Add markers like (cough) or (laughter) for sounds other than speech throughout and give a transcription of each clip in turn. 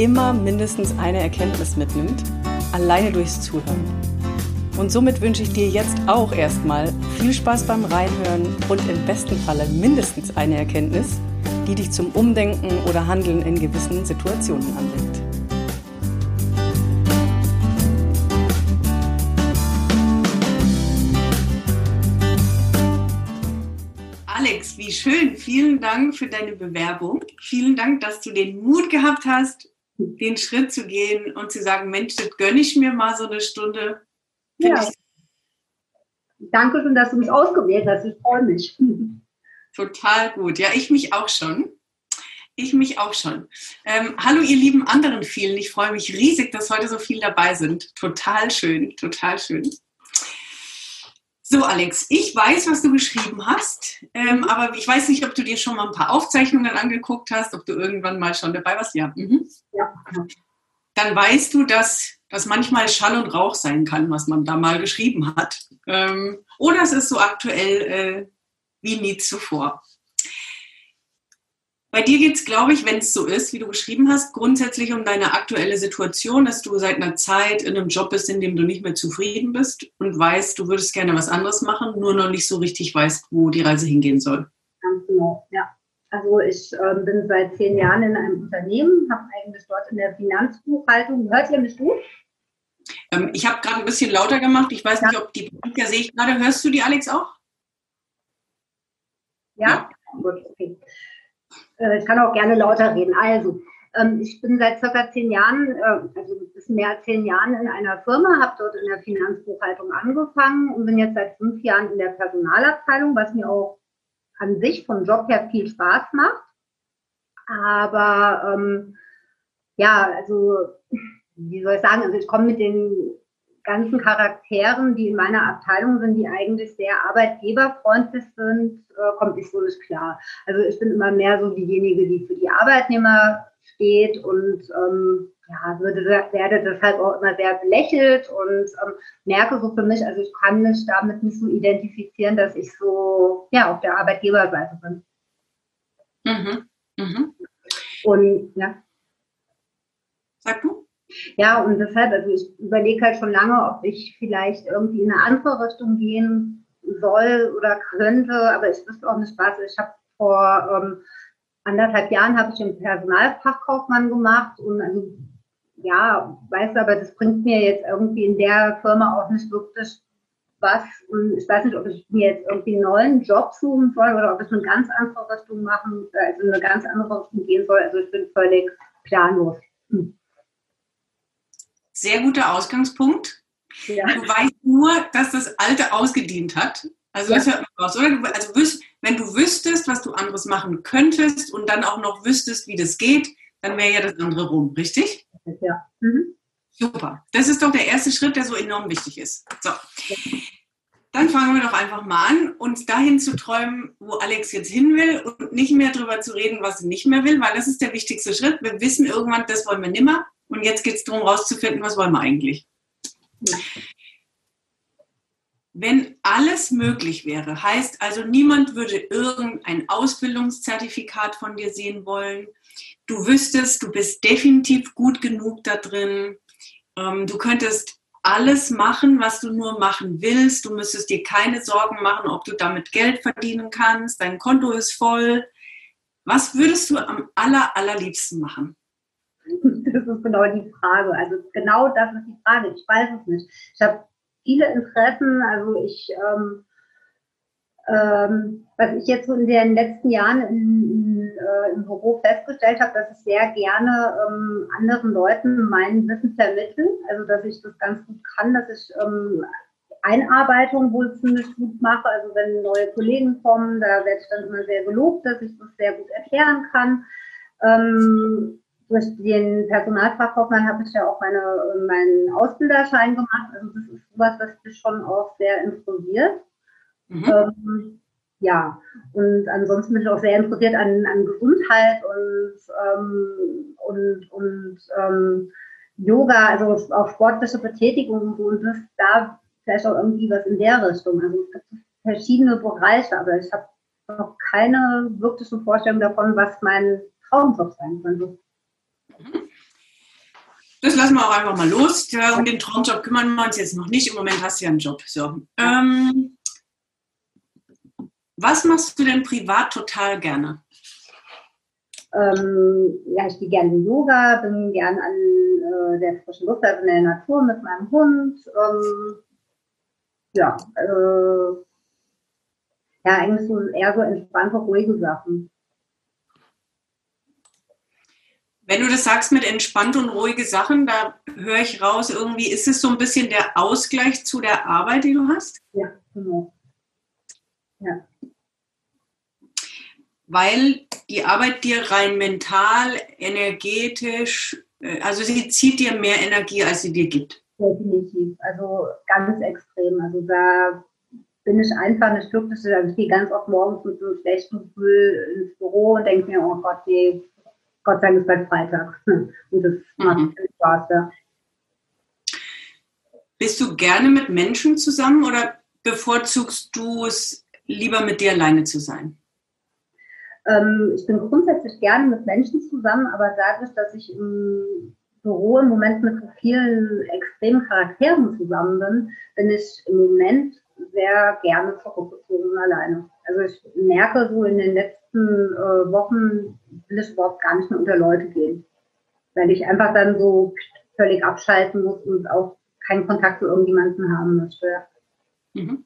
immer mindestens eine Erkenntnis mitnimmt, alleine durchs Zuhören. Und somit wünsche ich dir jetzt auch erstmal viel Spaß beim Reinhören und im besten Falle mindestens eine Erkenntnis, die dich zum Umdenken oder Handeln in gewissen Situationen anregt. Alex, wie schön. Vielen Dank für deine Bewerbung. Vielen Dank, dass du den Mut gehabt hast, den Schritt zu gehen und zu sagen, Mensch, das gönne ich mir mal so eine Stunde. Ja. Danke schön, dass du mich ausgewählt hast. Ich freue mich. (laughs) Total gut. Ja, ich mich auch schon. Ich mich auch schon. Ähm, hallo, ihr lieben anderen vielen. Ich freue mich riesig, dass heute so viele dabei sind. Total schön, total schön. So, Alex, ich weiß, was du geschrieben hast, ähm, aber ich weiß nicht, ob du dir schon mal ein paar Aufzeichnungen angeguckt hast, ob du irgendwann mal schon dabei warst. Ja. Mhm. ja. Dann weißt du, dass das manchmal Schall und Rauch sein kann, was man da mal geschrieben hat. Ähm, oder es ist so aktuell äh, wie nie zuvor. Bei dir geht es, glaube ich, wenn es so ist, wie du geschrieben hast, grundsätzlich um deine aktuelle Situation, dass du seit einer Zeit in einem Job bist, in dem du nicht mehr zufrieden bist und weißt, du würdest gerne was anderes machen, nur noch nicht so richtig weißt, wo die Reise hingehen soll. Ganz genau, ja. Also ich äh, bin seit zehn Jahren in einem Unternehmen, habe eigentlich dort in der Finanzbuchhaltung. Hört ihr mich gut? Ähm, ich habe gerade ein bisschen lauter gemacht. Ich weiß ja. nicht, ob die Musiker sehe ich gerade. Hörst du die, Alex, auch? Ja, ja. gut, okay. Äh, ich kann auch gerne lauter reden. Also, ähm, ich bin seit circa zehn Jahren, äh, also ein bisschen mehr als zehn Jahren in einer Firma, habe dort in der Finanzbuchhaltung angefangen und bin jetzt seit fünf Jahren in der Personalabteilung, was mir auch an sich vom Job her viel Spaß macht. Aber ähm, ja, also wie soll ich sagen, also ich komme mit den ganzen Charakteren, die in meiner Abteilung sind, die eigentlich sehr arbeitgeberfreundlich sind, äh, kommt nicht so nicht klar. Also ich bin immer mehr so diejenige, die für die Arbeitnehmer steht und ähm, ja, würde, werde deshalb auch immer sehr belächelt und ähm, merke so für mich, also ich kann mich damit nicht so identifizieren, dass ich so ja auf der Arbeitgeberseite bin. Mhm. Mhm. Und ja. Sag du? Ja, und deshalb, also ich überlege halt schon lange, ob ich vielleicht irgendwie in eine andere Richtung gehen soll oder könnte, aber ich wüsste auch nicht was. Ich habe vor ähm, anderthalb Jahren habe ich einen Personalfachkaufmann gemacht und also ja, weißt du, aber das bringt mir jetzt irgendwie in der Firma auch nicht wirklich was. Und ich weiß nicht, ob ich mir jetzt irgendwie einen neuen Job suchen soll oder ob ich eine ganz andere Richtung machen, also eine ganz andere Richtung gehen soll. Also ich bin völlig planlos. Hm sehr guter Ausgangspunkt. Ja. Du weißt nur, dass das Alte ausgedient hat. Also, ja. hört man raus, oder? Also, wenn du wüsstest, was du anderes machen könntest und dann auch noch wüsstest, wie das geht, dann wäre ja das andere rum, richtig? Ja. Mhm. Super. Das ist doch der erste Schritt, der so enorm wichtig ist. So. Dann fangen wir doch einfach mal an, uns dahin zu träumen, wo Alex jetzt hin will und nicht mehr darüber zu reden, was sie nicht mehr will, weil das ist der wichtigste Schritt. Wir wissen irgendwann, das wollen wir nimmer. Und jetzt geht es darum, rauszufinden, was wollen wir eigentlich. Wenn alles möglich wäre, heißt also, niemand würde irgendein Ausbildungszertifikat von dir sehen wollen. Du wüsstest, du bist definitiv gut genug da drin. Ähm, du könntest alles machen, was du nur machen willst. Du müsstest dir keine Sorgen machen, ob du damit Geld verdienen kannst. Dein Konto ist voll. Was würdest du am aller, allerliebsten machen? (laughs) Das ist genau die Frage. Also genau das ist die Frage. Ich weiß es nicht. Ich habe viele Interessen. Also ich, ähm, ähm, was ich jetzt so in den letzten Jahren in, in, äh, im Büro festgestellt habe, dass ich sehr gerne ähm, anderen Leuten mein Wissen vermittle. Also dass ich das ganz gut kann, dass ich ähm, Einarbeitung wohl ziemlich gut mache. Also wenn neue Kollegen kommen, da werde ich dann immer sehr gelobt, dass ich das sehr gut erklären kann. Ähm, durch den Personalfachkaufmann habe ich ja auch meine, meinen Ausbilderschein gemacht. Also das ist was, was mich schon auch sehr interessiert. Mhm. Ähm, ja, und ansonsten bin ich auch sehr interessiert an, an Gesundheit und, ähm, und, und ähm, Yoga, also auch sportliche Betätigung und so. Und das da vielleicht auch irgendwie was in der Richtung. Also es gibt verschiedene Bereiche, aber ich habe noch keine wirkliche Vorstellung davon, was mein Traumjob sein könnte. Das lassen wir auch einfach mal los. Um den Traumjob kümmern wir uns jetzt noch nicht. Im Moment hast du ja einen Job. So. Ähm, was machst du denn privat total gerne? Ähm, ja, ich gehe gerne Yoga, bin gerne an äh, der frischen Luft, also in der Natur mit meinem Hund. Ähm, ja, äh, ja, eigentlich so eher so entspannte, ruhige Sachen. Wenn du das sagst mit entspannt und ruhige Sachen, da höre ich raus, irgendwie ist es so ein bisschen der Ausgleich zu der Arbeit, die du hast? Ja, genau. Ja. Weil die Arbeit dir rein mental, energetisch, äh, also sie zieht dir mehr Energie, als sie dir gibt. Definitiv, also ganz extrem. Also da bin ich einfach eine glückliche. Also ich gehe ganz oft morgens mit so einem schlechten Gefühl ins Büro und denke mir, oh Gott, nee, Gott sei Dank ist bald Freitag. Und das macht mhm. viel Spaß, ja. Bist du gerne mit Menschen zusammen oder bevorzugst du es lieber mit dir alleine zu sein? Ähm, ich bin grundsätzlich gerne mit Menschen zusammen, aber dadurch, dass ich im Büro im Moment mit so vielen extremen Charakteren zusammen bin, bin ich im Moment sehr gerne zurückgezogen alleine. Also ich merke so in den letzten äh, Wochen will ich überhaupt gar nicht mehr unter Leute gehen, weil ich einfach dann so völlig abschalten muss und auch keinen Kontakt zu irgendjemandem haben möchte. Mhm.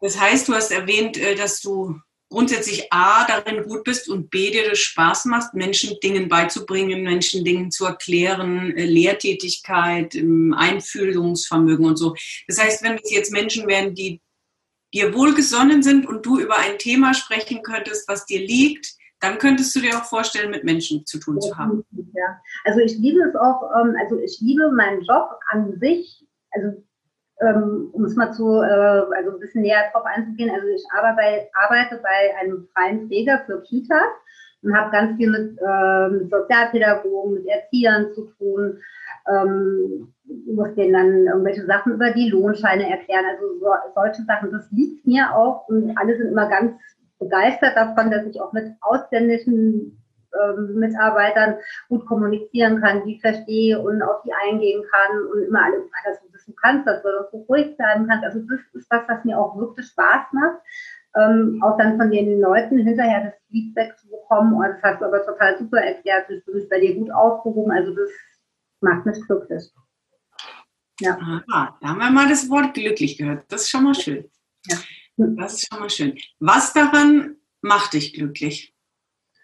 Das heißt, du hast erwähnt, äh, dass du grundsätzlich A, darin gut bist und B, dir das Spaß macht, Menschen Dingen beizubringen, Menschen Dingen zu erklären, äh, Lehrtätigkeit, Einfühlungsvermögen und so. Das heißt, wenn es jetzt Menschen wären, die dir wohlgesonnen sind und du über ein Thema sprechen könntest, was dir liegt, dann könntest du dir auch vorstellen, mit Menschen zu tun zu haben. Ja. Also ich liebe es auch, ähm, also ich liebe meinen Job an sich, also ähm, um es mal zu, äh, also ein bisschen näher drauf einzugehen, also ich arbeite, bei einem freien Träger für Kitas und habe ganz viel mit, äh, mit Sozialpädagogen, mit Erziehern zu tun, ähm, muss denen dann irgendwelche Sachen über die Lohnscheine erklären, also so, solche Sachen, das liegt mir auch und alle sind immer ganz begeistert davon, dass ich auch mit ausländischen ähm, Mitarbeitern gut kommunizieren kann, die verstehe und auf die eingehen kann und immer alles weiter so wissen kannst, dass du so ruhig bleiben kannst. Also das ist was, was mir auch wirklich Spaß macht. Ähm, auch dann von den Leuten hinterher das Feedback zu bekommen, oh, das hast du aber total super erklärt, du bist bei dir gut aufgehoben, also das macht mich glücklich. Ja. Aha, da haben wir mal das Wort glücklich gehört. Das ist schon mal schön. Ja. Das ist schon mal schön. Was daran macht dich glücklich?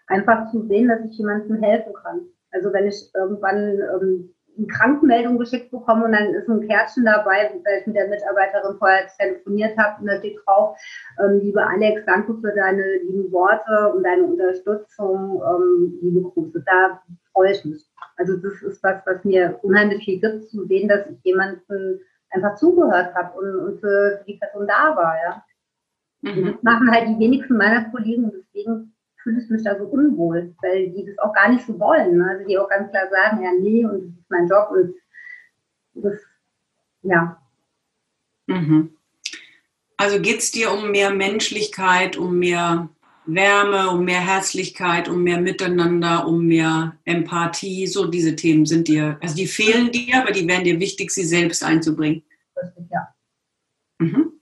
einfach zu sehen, dass ich jemandem helfen kann. Also wenn ich irgendwann ähm, eine Krankenmeldung geschickt bekomme und dann ist ein Kärtchen dabei, weil ich mit der Mitarbeiterin vorher telefoniert habe und da steht drauf, ähm, liebe Alex, danke für deine lieben Worte und deine Unterstützung, ähm, liebe Grüße. Da freue ich mich. Also das ist was, was mir unheimlich viel gibt, zu sehen, dass ich jemanden einfach zugehört habe und, und für die Person da war, ja. Mhm. Das machen halt die wenigsten meiner Kollegen deswegen fühle ich mich da so unwohl, weil die das auch gar nicht so wollen. Ne? Also die auch ganz klar sagen, ja, nee, und das ist mein Job und das, ja. Mhm. Also geht es dir um mehr Menschlichkeit, um mehr Wärme, um mehr Herzlichkeit, um mehr Miteinander, um mehr Empathie, so diese Themen sind dir, also die fehlen dir, aber die wären dir wichtig, sie selbst einzubringen. Richtig, ja. Mhm.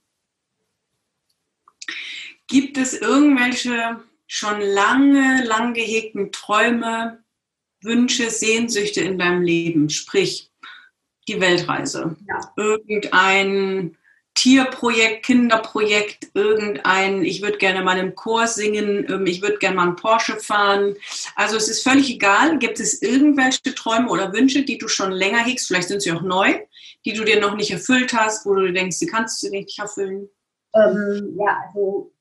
Gibt es irgendwelche schon lange, lang gehegten Träume, Wünsche, Sehnsüchte in deinem Leben? Sprich, die Weltreise. Ja. Irgendein Tierprojekt, Kinderprojekt, irgendein, ich würde gerne mal im Chor singen, ähm, ich würde gerne mal einen Porsche fahren. Also es ist völlig egal. Gibt es irgendwelche Träume oder Wünsche, die du schon länger hegst, vielleicht sind sie auch neu, die du dir noch nicht erfüllt hast, wo du denkst, die kannst du nicht erfüllen? Ähm, ja, also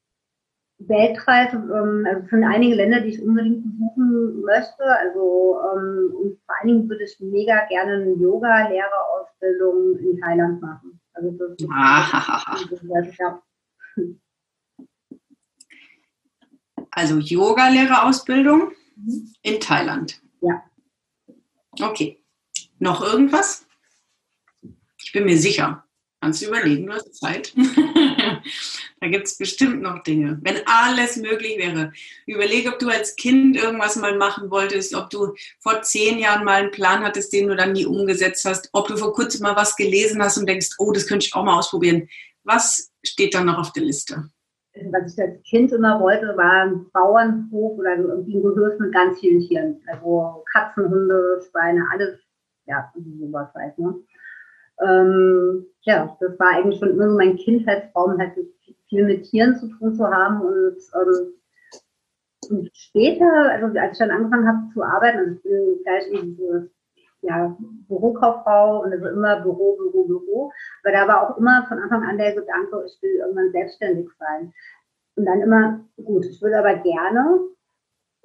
Weltreise, ähm, also sind einige Länder, die ich unbedingt besuchen möchte. Also ähm, und vor allen Dingen würde ich mega gerne eine Yoga-Lehrerausbildung in Thailand machen. Also das ist Ah. ja. Also Yoga-Lehrerausbildung in Thailand. Ja. Okay. Noch irgendwas? Ich bin mir sicher. Kannst du überlegen, du hast Zeit. (laughs) da gibt es bestimmt noch Dinge. Wenn alles möglich wäre. Überlege, ob du als Kind irgendwas mal machen wolltest, ob du vor zehn Jahren mal einen Plan hattest, den du dann nie umgesetzt hast, ob du vor kurzem mal was gelesen hast und denkst, oh, das könnte ich auch mal ausprobieren. Was steht dann noch auf der Liste? was ich als Kind immer wollte, war ein Bauernhof oder irgendwie ein Gehöft mit ganz vielen Tieren. Also Katzen, Hunde, Schweine, alles, ja, sowas halt, ne? Ähm, ja, das war eigentlich schon immer so mein Kindheitstraum, halt viel mit Tieren zu tun zu haben und, ähm, und später, also als ich dann angefangen habe zu arbeiten, also ich bin gleich in diese ja, Bürokauffrau und also immer Büro, Büro, Büro. Aber da war auch immer von Anfang an der Gedanke, ich will irgendwann selbstständig sein. Und dann immer, gut, ich würde aber gerne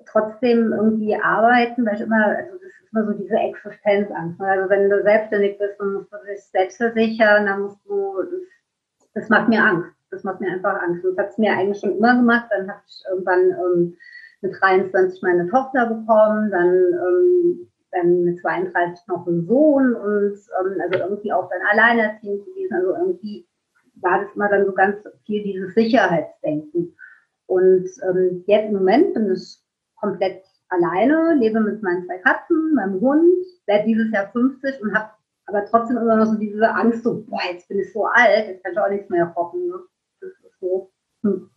trotzdem irgendwie arbeiten, weil ich immer, also das ist immer so diese Existenzangst. Ne? Also wenn du selbstständig bist, dann musst du dich selbst versichern, dann musst du, das, das macht mir Angst. Das macht mir einfach Angst. Das hat es mir eigentlich schon immer gemacht. Dann habe ich irgendwann ähm, mit 23 meine Tochter bekommen, dann ähm, dann mit 32 noch einen Sohn und ähm, also irgendwie auch dann alleinerziehend gewesen. Also irgendwie war das immer dann so ganz viel dieses Sicherheitsdenken. Und ähm, jetzt im Moment bin ich komplett alleine, lebe mit meinen zwei Katzen, meinem Hund, werde dieses Jahr 50 und habe aber trotzdem immer noch so diese Angst, so, boah, jetzt bin ich so alt, jetzt kann ich auch nichts mehr rocken. Ne? Das ist so. Hm.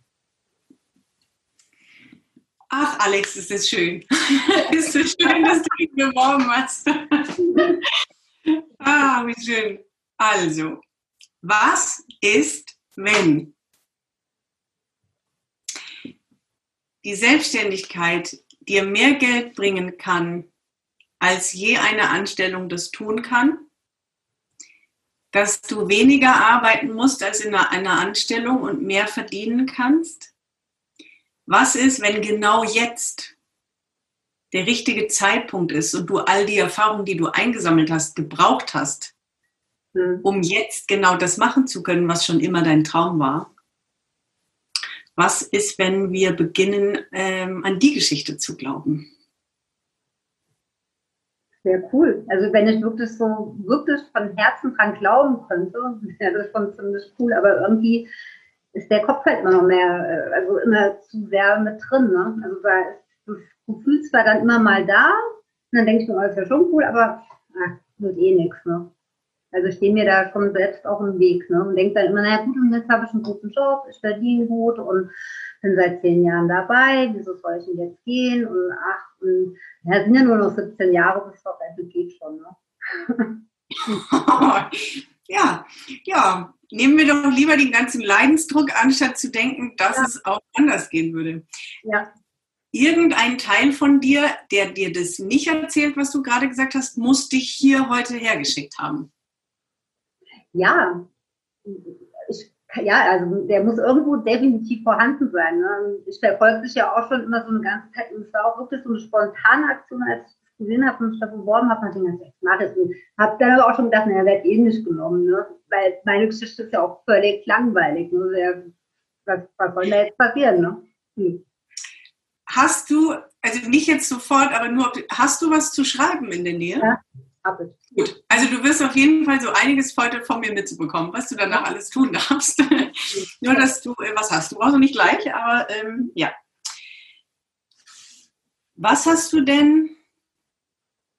Ach, Alex, ist das schön. ist so schön, dass du ihn beworben hast. ah, wie schön. Also, was ist, wenn die Selbstständigkeit dir mehr Geld bringen kann, als je eine Anstellung das tun kann? Dass du weniger arbeiten musst als in einer Anstellung und mehr verdienen kannst? Was ist, wenn genau jetzt der richtige Zeitpunkt ist und du all die Erfahrungen, die du eingesammelt hast, gebraucht hast, mhm. um jetzt genau das machen zu können, was schon immer dein Traum war? Was ist, wenn wir beginnen, ähm, an die Geschichte zu glauben? Sehr cool. Also wenn ich wirklich so wirklich von Herzen dran glauben könnte, (laughs) wäre das schon ziemlich cool, aber irgendwie ist der Kopf halt immer noch mehr, äh, also immer zu sehr mit drin. Ne? Also da ist das Gefühl zwar dann immer mal da, und dann denke ich mir, oh, das ist ja schon cool, aber ach, wird eh nichts. Ne? Also ich stehe mir da schon selbst auch im Weg ne? und denke dann immer, naja gut, und jetzt habe ich einen guten Job, ich verdiene gut und bin seit zehn Jahren dabei, wieso soll ich denn jetzt gehen? Und ach, und, ja, sind ja nur noch 17 Jahre bis zur Rente, geht schon. Ne? (laughs) (laughs) (laughs) ja, ja, nehmen wir doch lieber den ganzen Leidensdruck, anstatt zu denken, dass ja. es auch anders gehen würde. Ja. Irgendein Teil von dir, der dir das nicht erzählt, was du gerade gesagt hast, muss dich hier heute hergeschickt haben. Ja, ich, ja, also der muss irgendwo definitiv vorhanden sein. Ne? Ich verfolge dich ja auch schon immer so eine ganze Zeit und es war auch wirklich so eine spontane Aktion, als ich gesehen habe mich da beworben habe, habe ich gedacht, ich mache es nicht. Habe dann aber auch schon gedacht, naja, wird eh nicht genommen. Ne? weil meine Geschichte ist ja auch völlig langweilig. Ne? Was, was soll da jetzt passieren? Ne? Hm. Hast du, also nicht jetzt sofort, aber nur, hast du was zu schreiben in der Nähe? Ja, habe ich. Gut, also du wirst auf jeden Fall so einiges heute von mir mitzubekommen, was du danach alles tun darfst. (laughs) nur, dass du äh, was hast. Du brauchst noch nicht gleich, aber ähm, ja. Was hast du denn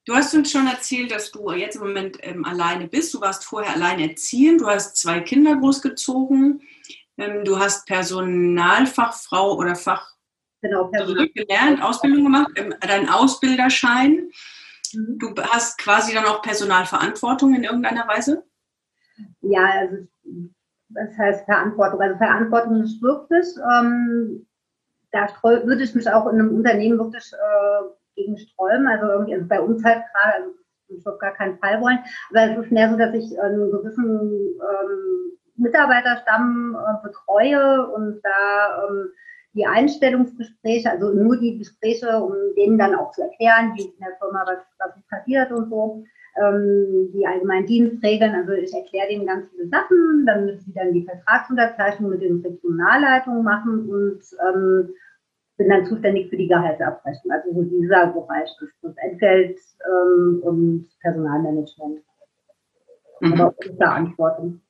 Du hast uns schon erzählt, dass du jetzt im Moment ähm, alleine bist. Du warst vorher alleine erziehen. Du hast zwei Kinder großgezogen. Ähm, du hast Personalfachfrau oder Fach genau, Personal. gelernt, Ausbildung gemacht, ähm, dein Ausbilderschein. Mhm. Du hast quasi dann auch Personalverantwortung in irgendeiner Weise? Ja, also das heißt Verantwortung. Also Verantwortung ist wirklich, ähm, da würde ich mich auch in einem Unternehmen wirklich äh, gegen Sträumen. Also irgendwie, also bei uns halt gerade, ich auf gar keinen Fall wollen. Aber es ist mehr so, dass ich einen gewissen ähm, Mitarbeiterstamm äh, betreue und da ähm, die Einstellungsgespräche, also nur die Gespräche, um denen dann auch zu erklären, wie in der Firma was, was passiert und so. Ähm, die allgemeinen Dienstregeln, also ich erkläre denen ganz viele Sachen, dann müssen sie dann die Vertragsunterzeichnung mit den Regionalleitungen machen und ähm, bin dann zuständig für die Gehaltsabrechnung. Also so dieser Bereich ist das Entgelt ähm, und Personalmanagement. Mhm. Aber Verantwortung.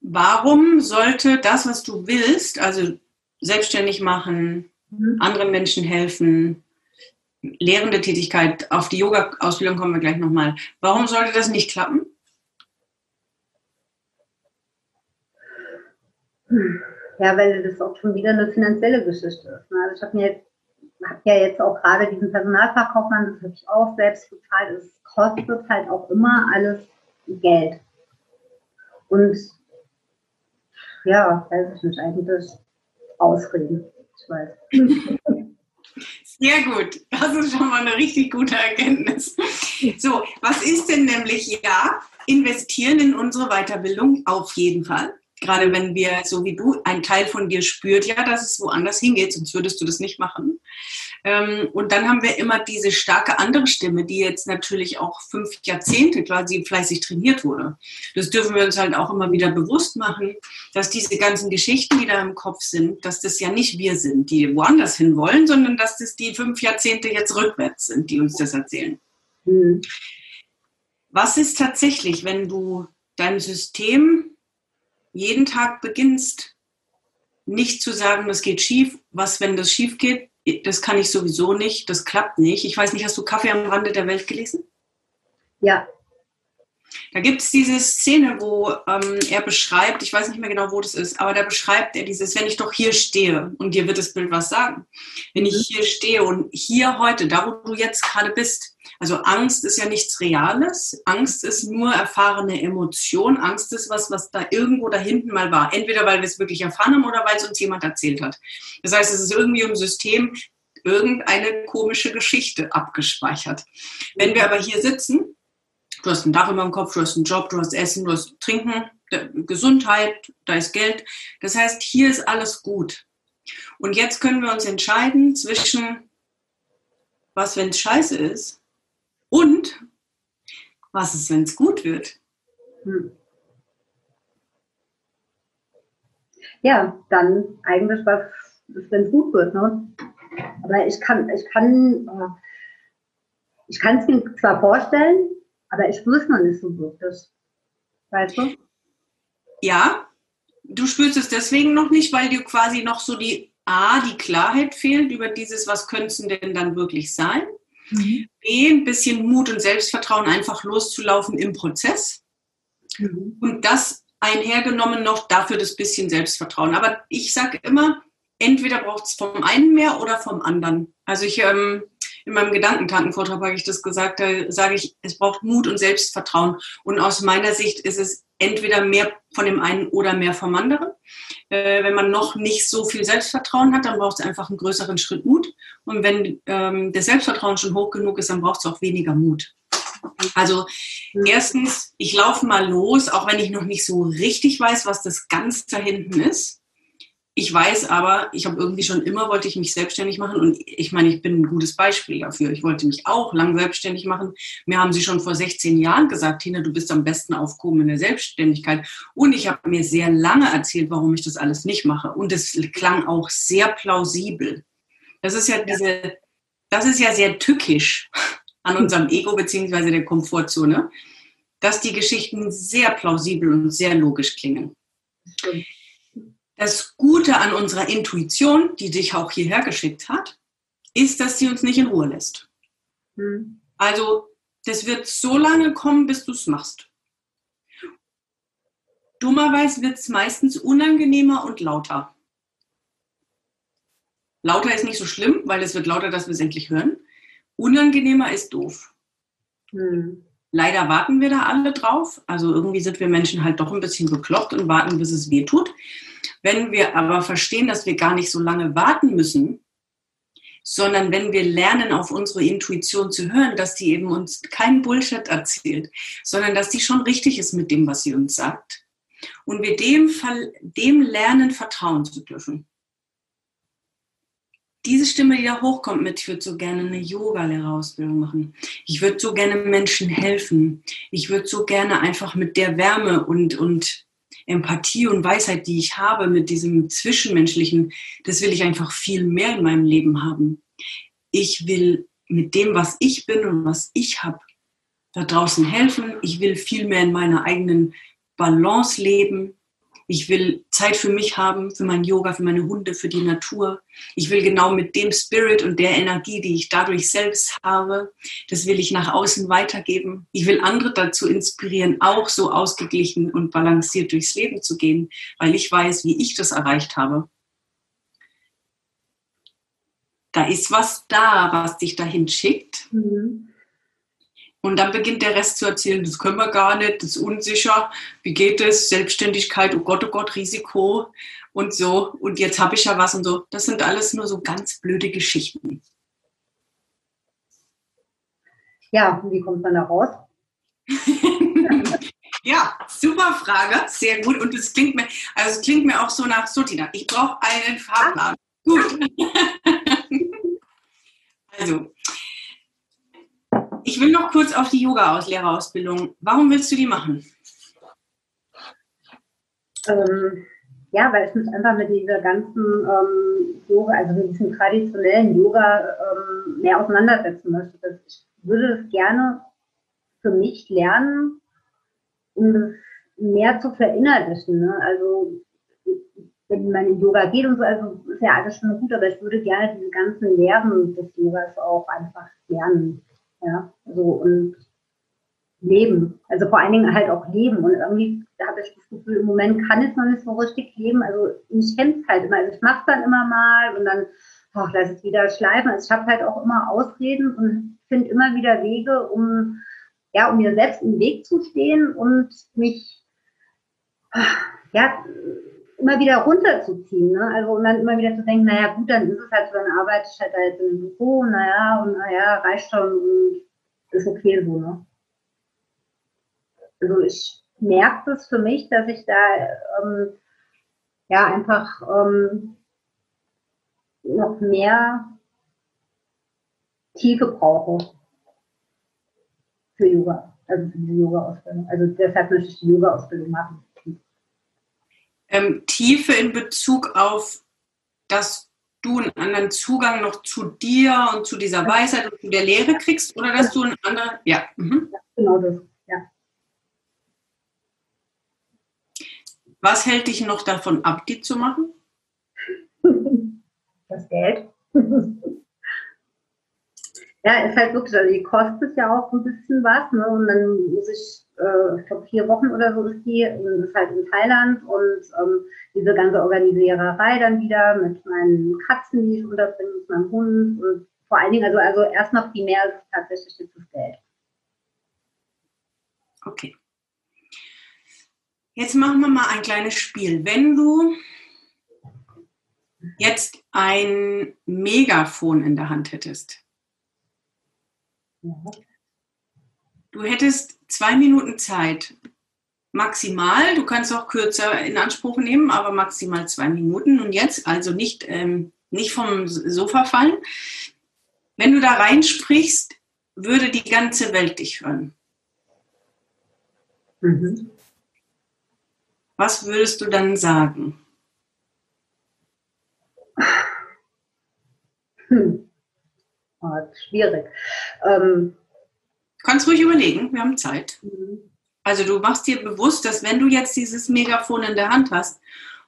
Warum sollte das, was du willst, also selbstständig machen, mhm. anderen Menschen helfen, lehrende Tätigkeit, auf die Yoga-Ausbildung kommen wir gleich nochmal, warum sollte das nicht klappen? Hm. Ja, weil das auch schon wieder eine finanzielle Geschichte ist. Ne? Also ich habe mir jetzt, hab ja jetzt auch gerade diesen Personalfachkaufmann, das habe ich auch selbst bezahlt. Es kostet halt auch immer alles Geld. Und ja, weiß ich nicht, eigentlich ausreden. Ich weiß. Sehr gut. Das ist schon mal eine richtig gute Erkenntnis. So, was ist denn nämlich ja, investieren in unsere Weiterbildung auf jeden Fall. Gerade wenn wir, so wie du, ein Teil von dir spürt, ja, dass es woanders hingeht, sonst würdest du das nicht machen. Ähm, und dann haben wir immer diese starke andere Stimme, die jetzt natürlich auch fünf Jahrzehnte quasi fleißig trainiert wurde. Das dürfen wir uns halt auch immer wieder bewusst machen, dass diese ganzen Geschichten, die da im Kopf sind, dass das ja nicht wir sind, die woanders hin wollen, sondern dass das die fünf Jahrzehnte jetzt rückwärts sind, die uns das erzählen. Mhm. Was ist tatsächlich, wenn du dein System jeden Tag beginnst, nicht zu sagen, das geht schief, was, wenn das schief geht, das kann ich sowieso nicht, das klappt nicht. Ich weiß nicht, hast du Kaffee am Rande der Welt gelesen? Ja. Da gibt es diese Szene, wo ähm, er beschreibt, ich weiß nicht mehr genau, wo das ist, aber da beschreibt er dieses, wenn ich doch hier stehe und dir wird das Bild was sagen, wenn ich mhm. hier stehe und hier heute, da wo du jetzt gerade bist, also Angst ist ja nichts Reales. Angst ist nur erfahrene Emotion. Angst ist was, was da irgendwo da hinten mal war. Entweder weil wir es wirklich erfahren haben oder weil es uns jemand erzählt hat. Das heißt, es ist irgendwie im System irgendeine komische Geschichte abgespeichert. Wenn wir aber hier sitzen, du hast ein Dach über dem Kopf, du hast einen Job, du hast Essen, du hast Trinken, Gesundheit, da ist Geld. Das heißt, hier ist alles gut. Und jetzt können wir uns entscheiden zwischen, was, wenn es scheiße ist und was ist, wenn es gut wird? Hm. Ja, dann eigentlich was ist, wenn es gut wird. Ne? Aber ich kann, ich kann, äh, ich kann es mir zwar vorstellen, aber ich spüre es noch nicht so wirklich. Weißt du? Ja, du spürst es deswegen noch nicht, weil dir quasi noch so die A, die Klarheit fehlt über dieses, was könnte es denn dann wirklich sein? Mhm. B, ein bisschen Mut und Selbstvertrauen, einfach loszulaufen im Prozess. Mhm. Und das einhergenommen noch dafür das bisschen Selbstvertrauen. Aber ich sage immer, entweder braucht es vom einen mehr oder vom anderen. Also ich ähm, in meinem Gedankentankenvortrag habe ich das gesagt, da sage ich, es braucht Mut und Selbstvertrauen. Und aus meiner Sicht ist es entweder mehr von dem einen oder mehr vom anderen. Äh, wenn man noch nicht so viel Selbstvertrauen hat, dann braucht es einfach einen größeren Schritt Mut. Und wenn ähm, das Selbstvertrauen schon hoch genug ist, dann braucht es auch weniger Mut. Also erstens, ich laufe mal los, auch wenn ich noch nicht so richtig weiß, was das ganz da hinten ist. Ich weiß aber, ich habe irgendwie schon immer wollte ich mich selbstständig machen und ich meine, ich bin ein gutes Beispiel dafür. Ich wollte mich auch lang selbstständig machen. Mir haben sie schon vor 16 Jahren gesagt, Tina, du bist am besten aufgehoben in der Selbstständigkeit. Und ich habe mir sehr lange erzählt, warum ich das alles nicht mache. Und es klang auch sehr plausibel. Das ist ja diese, das ist ja sehr tückisch an unserem Ego beziehungsweise der Komfortzone, dass die Geschichten sehr plausibel und sehr logisch klingen. Das Gute an unserer Intuition, die dich auch hierher geschickt hat, ist, dass sie uns nicht in Ruhe lässt. Mhm. Also, das wird so lange kommen, bis du es machst. Dummerweise wird es meistens unangenehmer und lauter. Lauter ist nicht so schlimm, weil es wird lauter, dass wir es endlich hören. Unangenehmer ist doof. Mhm. Leider warten wir da alle drauf. Also irgendwie sind wir Menschen halt doch ein bisschen bekloppt und warten, bis es weh tut. Wenn wir aber verstehen, dass wir gar nicht so lange warten müssen, sondern wenn wir lernen, auf unsere Intuition zu hören, dass die eben uns kein Bullshit erzählt, sondern dass die schon richtig ist mit dem, was sie uns sagt. und wir dem, dem lernen, vertrauen zu dürfen. Diese Stimme, die da hochkommt mit, ich würde so gerne eine Yoga-Lehrerausbildung machen. Ich würde so gerne Menschen helfen. Ich würde so gerne einfach mit der Wärme und, und Empathie und Weisheit, die ich habe, mit diesem Zwischenmenschlichen, das will ich einfach viel mehr in meinem Leben haben. Ich will mit dem, was ich bin und was ich habe, da draußen helfen. Ich will viel mehr in meiner eigenen Balance leben. Ich will Zeit für mich haben, für mein Yoga, für meine Hunde, für die Natur. Ich will genau mit dem Spirit und der Energie, die ich dadurch selbst habe, das will ich nach außen weitergeben. Ich will andere dazu inspirieren, auch so ausgeglichen und balanciert durchs Leben zu gehen, weil ich weiß, wie ich das erreicht habe. Da ist was da, was dich dahin schickt. Mhm. Und dann beginnt der Rest zu erzählen, das können wir gar nicht, das ist unsicher, wie geht es, Selbstständigkeit, oh Gott, oh Gott, Risiko und so. Und jetzt habe ich ja was und so. Das sind alles nur so ganz blöde Geschichten. Ja, wie kommt man da raus? (laughs) ja, super Frage, sehr gut. Und es klingt mir, also es klingt mir auch so nach Sutina. Ich brauche einen Fahrplan. Ah. Gut. (laughs) also, ich will noch kurz auf die Yoga-Lehrerausbildung. Warum willst du die machen? Ähm, ja, weil ich mich einfach mit dieser ganzen ähm, Yoga, also mit diesem traditionellen Yoga ähm, mehr auseinandersetzen möchte. Ich würde es gerne für mich lernen, um es mehr zu verinnerlichen. Ne? Also wenn man in Yoga geht und so, also ist ja alles schon gut, aber ich würde gerne diese ganzen Lehren des Yogas auch einfach lernen. Ja, so und leben. Also vor allen Dingen halt auch leben. Und irgendwie habe ich das Gefühl, im Moment kann ich noch nicht so richtig leben. Also ich kenne es halt immer. Also ich mache es dann immer mal und dann, ach, lass es wieder schleifen. Also ich habe halt auch immer Ausreden und finde immer wieder Wege, um ja, um mir selbst im Weg zu stehen und mich ja, immer wieder runterzuziehen. Ne? Also und dann immer wieder zu denken, naja gut, dann ist es halt so, dann arbeite ich halt da jetzt in einem Büro, naja, und naja, reicht schon und ist okay so, ne? Also ich merke das für mich, dass ich da ähm, ja einfach ähm, noch mehr Tiefe brauche für Yoga, also für diese Yoga-Ausbildung. Also deshalb möchte ich die Yoga-Ausbildung machen ähm, Tiefe in Bezug auf, dass du einen anderen Zugang noch zu dir und zu dieser Weisheit und zu der Lehre kriegst oder dass du einen anderen, ja. Mhm. ja genau das, ja. Was hält dich noch davon ab, die zu machen? (laughs) Das Geld. (laughs) ja, ist halt wirklich, also die kostet ja auch ein bisschen was, ne? Und dann muss ich äh, ich glaube, vier Wochen oder so ist die, ist halt in Thailand und ähm, diese ganze Organisiererei dann wieder mit meinen Katzen, die ich unterbringe, mit meinem Hund und vor allen Dingen, also, also erstmal primär ist tatsächlich das Geld. Okay. Jetzt machen wir mal ein kleines Spiel. Wenn du jetzt ein Megafon in der Hand hättest, ja. Du hättest zwei Minuten Zeit. Maximal, du kannst auch kürzer in Anspruch nehmen, aber maximal zwei Minuten. Und jetzt, also nicht, ähm, nicht vom Sofa fallen. Wenn du da reinsprichst, würde die ganze Welt dich hören. Mhm. Was würdest du dann sagen? Hm. Oh, schwierig. Ähm, Kannst ruhig überlegen, wir haben Zeit. Mhm. Also du machst dir bewusst, dass wenn du jetzt dieses Megafon in der Hand hast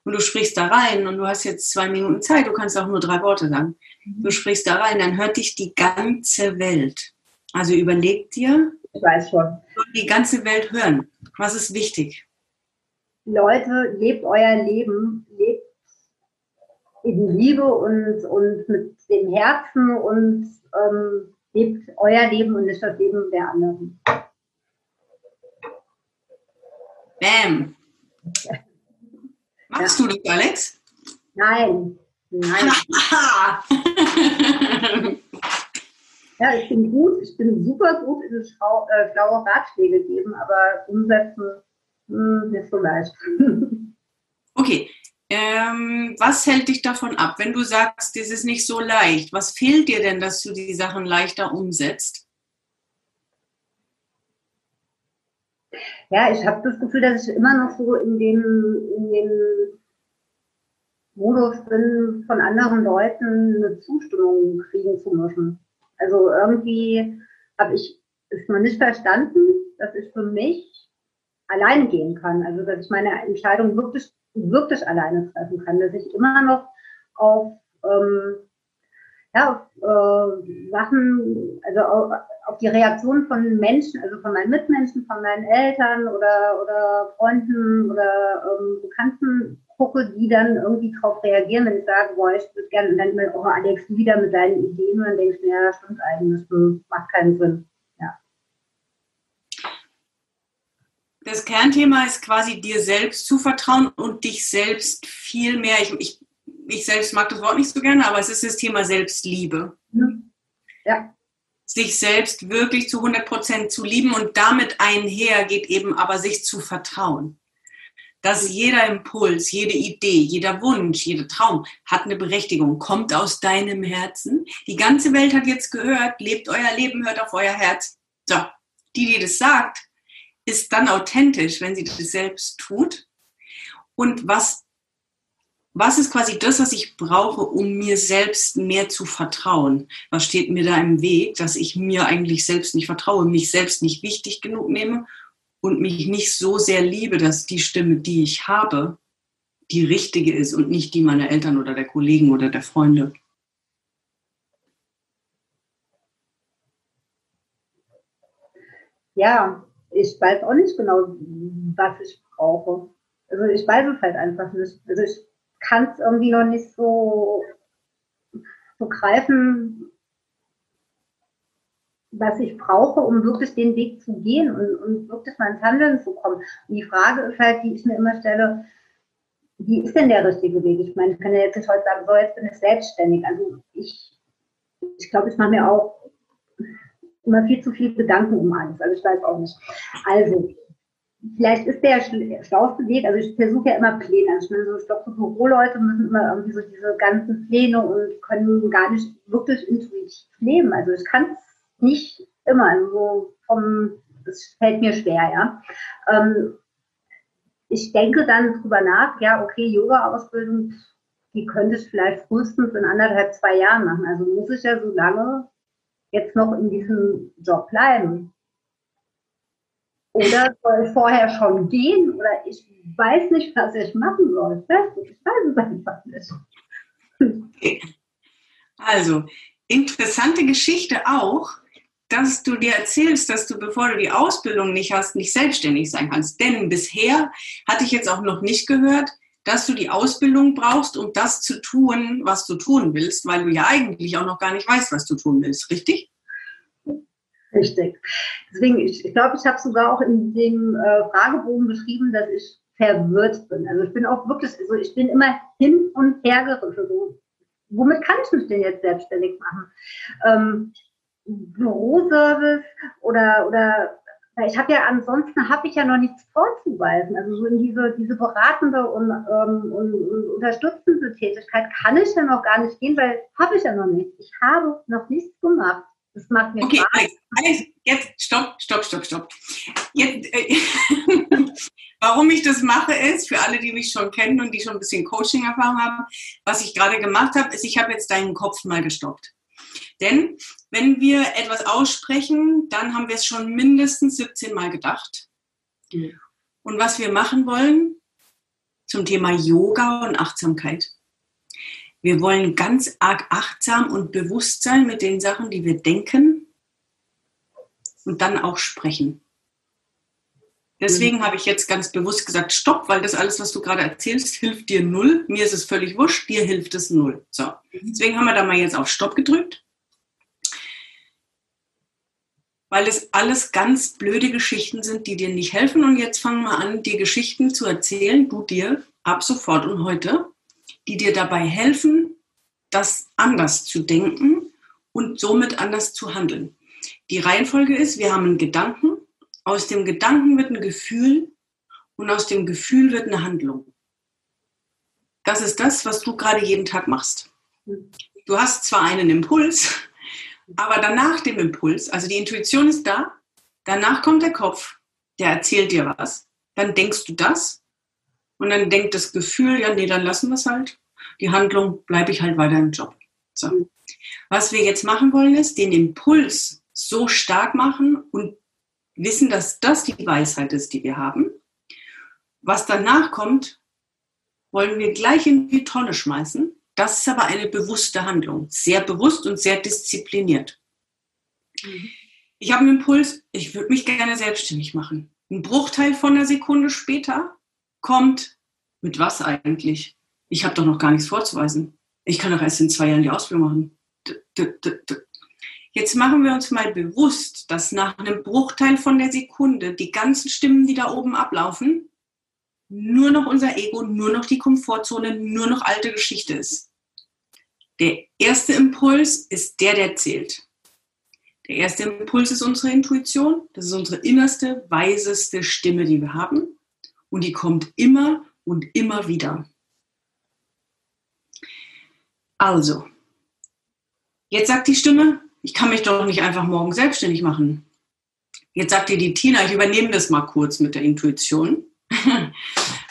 und du sprichst da rein und du hast jetzt zwei Minuten Zeit, du kannst auch nur drei Worte sagen, mhm. du sprichst da rein, dann hört dich die ganze Welt. Also überleg dir, ich weiß schon. die ganze Welt hören. Was ist wichtig? Leute, lebt euer Leben, lebt in Liebe und, und mit dem Herzen und ähm, lebt euer Leben und nicht das Leben der anderen. Bam. Machst ja. du das, Alex? Nein. Nein. (laughs) ja, ich bin gut, ich bin super gut in schlau, äh, schlaue Ratschläge geben, aber umsetzen hm, nicht so leicht. (laughs) Okay. Ähm, was hält dich davon ab, wenn du sagst, das ist nicht so leicht? Was fehlt dir denn, dass du die Sachen leichter umsetzt? Ja, ich habe das Gefühl, dass ich immer noch so in dem, in dem Modus bin, von anderen Leuten eine Zustimmung kriegen zu müssen. Also irgendwie habe ich es noch nicht verstanden, dass ich für mich alleine gehen kann. Also dass ich meine Entscheidung wirklich, wirklich alleine treffen kann. Dass ich immer noch auf, ähm, ja, auf äh, Sachen, also auf, auf die Reaktion von Menschen, also von meinen Mitmenschen, von meinen Eltern oder, oder Freunden oder ähm, Bekannten gucke, die dann irgendwie darauf reagieren, wenn ich sage, boah, ich würde gerne, und dann immer, oh, Alex, wieder mit deinen Ideen, und dann denke ich mir, ja, stimmt eigentlich, macht keinen Sinn. Ja. Das Kernthema ist quasi dir selbst zu vertrauen und dich selbst viel mehr, ich, ich, ich selbst mag das Wort nicht so gerne, aber es ist das Thema Selbstliebe. Mhm. Ja sich selbst wirklich zu 100 Prozent zu lieben und damit einher geht eben aber sich zu vertrauen. Dass jeder Impuls, jede Idee, jeder Wunsch, jeder Traum hat eine Berechtigung, kommt aus deinem Herzen. Die ganze Welt hat jetzt gehört, lebt euer Leben, hört auf euer Herz. So, die, die das sagt, ist dann authentisch, wenn sie das selbst tut. Und was was ist quasi das, was ich brauche, um mir selbst mehr zu vertrauen? Was steht mir da im Weg, dass ich mir eigentlich selbst nicht vertraue, mich selbst nicht wichtig genug nehme und mich nicht so sehr liebe, dass die Stimme, die ich habe, die richtige ist und nicht die meiner Eltern oder der Kollegen oder der Freunde? Ja, ich weiß auch nicht genau, was ich brauche. Also ich weiß es halt einfach nicht. Also ich kann es irgendwie noch nicht so, so greifen, was ich brauche, um wirklich den Weg zu gehen und, und wirklich mal ins Handeln zu kommen. Und die Frage ist halt, die ich mir immer stelle, wie ist denn der richtige Weg? Ich meine, ich kann ja jetzt nicht heute sagen, so, jetzt bin ich selbstständig. Also ich, ich glaube, ich mache mir auch immer viel zu viel Gedanken um alles. Also ich weiß auch nicht. Also, vielleicht ist der schlauste Weg, also ich versuche ja immer Pläne. Also ich, meine, so, ich glaube, so Büroleute müssen immer irgendwie so diese ganzen Pläne und können gar nicht wirklich intuitiv leben. Also ich kann es nicht immer, also vom, es fällt mir schwer, ja. Ähm, ich denke dann drüber nach, ja, okay, Yoga-Ausbildung, die könnte ich vielleicht frühestens in anderthalb, zwei Jahren machen. Also muss ich ja so lange jetzt noch in diesem Job bleiben. Oder soll ich vorher schon gehen? Oder ich weiß nicht, was ich machen soll. Ich weiß es einfach nicht. Also, interessante Geschichte auch, dass du dir erzählst, dass du, bevor du die Ausbildung nicht hast, nicht selbstständig sein kannst. Denn bisher hatte ich jetzt auch noch nicht gehört, dass du die Ausbildung brauchst, um das zu tun, was du tun willst, weil du ja eigentlich auch noch gar nicht weißt, was du tun willst, richtig? Richtig. Deswegen, ich, ich glaube, ich habe sogar auch in dem äh, Fragebogen beschrieben, dass ich verwirrt bin. Also ich bin auch wirklich, also ich bin immer hin und her gerissen. Also, womit kann ich mich denn jetzt selbstständig machen? Ähm, Büroservice oder, oder ich habe ja ansonsten habe ich ja noch nichts vorzuweisen. Also so in diese, diese beratende und, ähm, und, und unterstützende Tätigkeit kann ich ja noch gar nicht gehen, weil habe ich ja noch nicht. Ich habe noch nichts gemacht. Das macht mir okay, Spaß. Alex, jetzt stopp, stopp, stopp, stopp. Jetzt, äh, (laughs) warum ich das mache, ist, für alle, die mich schon kennen und die schon ein bisschen Coaching-Erfahrung haben, was ich gerade gemacht habe, ist, ich habe jetzt deinen Kopf mal gestoppt. Denn wenn wir etwas aussprechen, dann haben wir es schon mindestens 17 Mal gedacht. Mhm. Und was wir machen wollen zum Thema Yoga und Achtsamkeit. Wir wollen ganz arg achtsam und bewusst sein mit den Sachen, die wir denken und dann auch sprechen. Deswegen habe ich jetzt ganz bewusst gesagt, stopp, weil das alles, was du gerade erzählst, hilft dir null. Mir ist es völlig wurscht, dir hilft es null. So, deswegen haben wir da mal jetzt auf Stopp gedrückt. Weil es alles ganz blöde Geschichten sind, die dir nicht helfen. Und jetzt fangen wir an, dir Geschichten zu erzählen, du dir, ab sofort und heute, die dir dabei helfen, das anders zu denken und somit anders zu handeln. Die Reihenfolge ist, wir haben einen Gedanken, aus dem Gedanken wird ein Gefühl und aus dem Gefühl wird eine Handlung. Das ist das, was du gerade jeden Tag machst. Du hast zwar einen Impuls, aber danach dem Impuls, also die Intuition ist da, danach kommt der Kopf, der erzählt dir was, dann denkst du das und dann denkt das Gefühl, ja, nee, dann lassen wir es halt. Die Handlung bleibe ich halt weiter im Job. So. Was wir jetzt machen wollen, ist den Impuls so stark machen und wissen, dass das die Weisheit ist, die wir haben. Was danach kommt, wollen wir gleich in die Tonne schmeißen. Das ist aber eine bewusste Handlung, sehr bewusst und sehr diszipliniert. Mhm. Ich habe einen Impuls, ich würde mich gerne selbstständig machen. Ein Bruchteil von einer Sekunde später kommt, mit was eigentlich? Ich habe doch noch gar nichts vorzuweisen. Ich kann doch erst in zwei Jahren die Ausbildung machen. Jetzt machen wir uns mal bewusst, dass nach einem Bruchteil von der Sekunde die ganzen Stimmen, die da oben ablaufen, nur noch unser Ego, nur noch die Komfortzone, nur noch alte Geschichte ist. Der erste Impuls ist der, der zählt. Der erste Impuls ist unsere Intuition. Das ist unsere innerste, weiseste Stimme, die wir haben. Und die kommt immer und immer wieder. Also, jetzt sagt die Stimme, ich kann mich doch nicht einfach morgen selbstständig machen. Jetzt sagt dir die Tina, ich übernehme das mal kurz mit der Intuition. (laughs)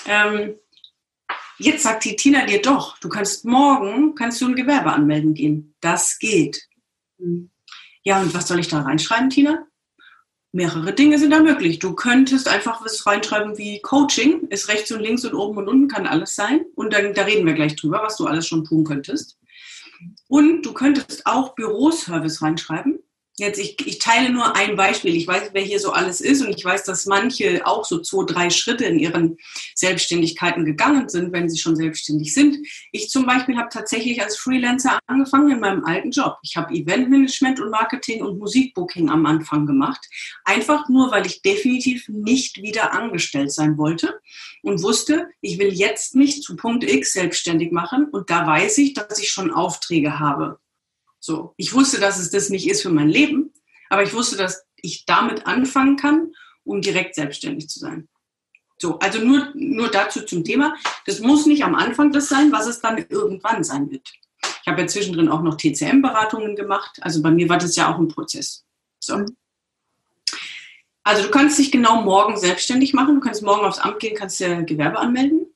ähm, jetzt sagt die Tina dir doch, du kannst morgen, kannst du ein Gewerbe anmelden gehen. Das geht. Ja, und was soll ich da reinschreiben, Tina? Mehrere Dinge sind da möglich. Du könntest einfach was reinschreiben wie Coaching, ist rechts und links und oben und unten, kann alles sein. Und dann, da reden wir gleich drüber, was du alles schon tun könntest. Und du könntest auch Büroservice reinschreiben. Jetzt, ich, ich teile nur ein Beispiel. Ich weiß, wer hier so alles ist und ich weiß, dass manche auch so zwei, drei Schritte in ihren Selbstständigkeiten gegangen sind, wenn sie schon selbstständig sind. Ich zum Beispiel habe tatsächlich als Freelancer angefangen in meinem alten Job. Ich habe Eventmanagement und Marketing und Musikbooking am Anfang gemacht. Einfach nur, weil ich definitiv nicht wieder angestellt sein wollte und wusste, ich will jetzt mich zu Punkt X selbstständig machen und da weiß ich, dass ich schon Aufträge habe. So, ich wusste, dass es das nicht ist für mein Leben, aber ich wusste, dass ich damit anfangen kann, um direkt selbstständig zu sein. So, also nur, nur dazu zum Thema. Das muss nicht am Anfang das sein, was es dann irgendwann sein wird. Ich habe ja zwischendrin auch noch TCM-Beratungen gemacht. Also bei mir war das ja auch ein Prozess. So. Also du kannst dich genau morgen selbstständig machen. Du kannst morgen aufs Amt gehen, kannst dir Gewerbe anmelden.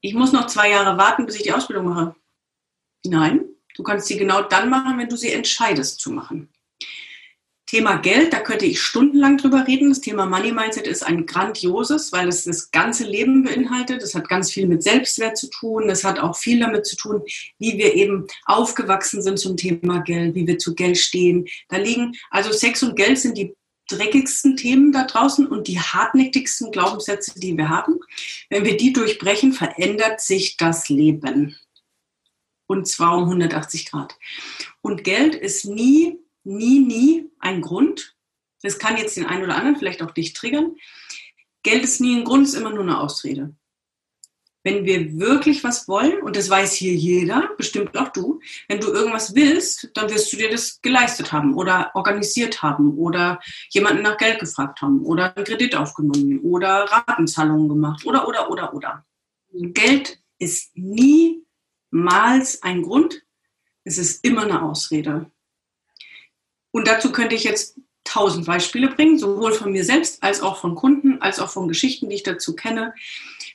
Ich muss noch zwei Jahre warten, bis ich die Ausbildung mache. Nein, du kannst sie genau dann machen, wenn du sie entscheidest zu machen. Thema Geld, da könnte ich stundenlang drüber reden. Das Thema Money Mindset ist ein grandioses, weil es das ganze Leben beinhaltet. Es hat ganz viel mit Selbstwert zu tun. Es hat auch viel damit zu tun, wie wir eben aufgewachsen sind zum Thema Geld, wie wir zu Geld stehen. Da liegen, also Sex und Geld sind die dreckigsten Themen da draußen und die hartnäckigsten Glaubenssätze, die wir haben. Wenn wir die durchbrechen, verändert sich das Leben und zwar um 180 Grad. Und Geld ist nie, nie, nie ein Grund. Das kann jetzt den einen oder anderen vielleicht auch dich triggern. Geld ist nie ein Grund, ist immer nur eine Ausrede. Wenn wir wirklich was wollen, und das weiß hier jeder, bestimmt auch du, wenn du irgendwas willst, dann wirst du dir das geleistet haben oder organisiert haben oder jemanden nach Geld gefragt haben oder einen Kredit aufgenommen oder Ratenzahlungen gemacht oder, oder, oder, oder. Geld ist nie niemals ein Grund, es ist immer eine Ausrede. Und dazu könnte ich jetzt tausend Beispiele bringen, sowohl von mir selbst als auch von Kunden, als auch von Geschichten, die ich dazu kenne.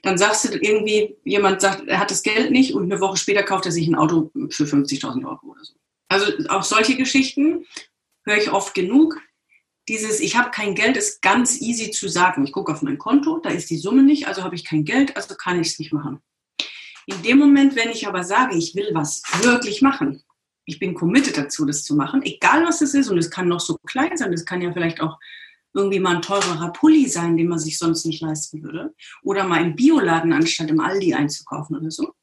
Dann sagst du irgendwie, jemand sagt, er hat das Geld nicht und eine Woche später kauft er sich ein Auto für 50.000 Euro oder so. Also auch solche Geschichten höre ich oft genug. Dieses, ich habe kein Geld, ist ganz easy zu sagen. Ich gucke auf mein Konto, da ist die Summe nicht, also habe ich kein Geld, also kann ich es nicht machen. In dem Moment, wenn ich aber sage, ich will was wirklich machen, ich bin committed dazu, das zu machen, egal was es ist, und es kann noch so klein sein, es kann ja vielleicht auch irgendwie mal ein teurerer Pulli sein, den man sich sonst nicht leisten würde, oder mal im Bioladen anstatt im Aldi einzukaufen oder so.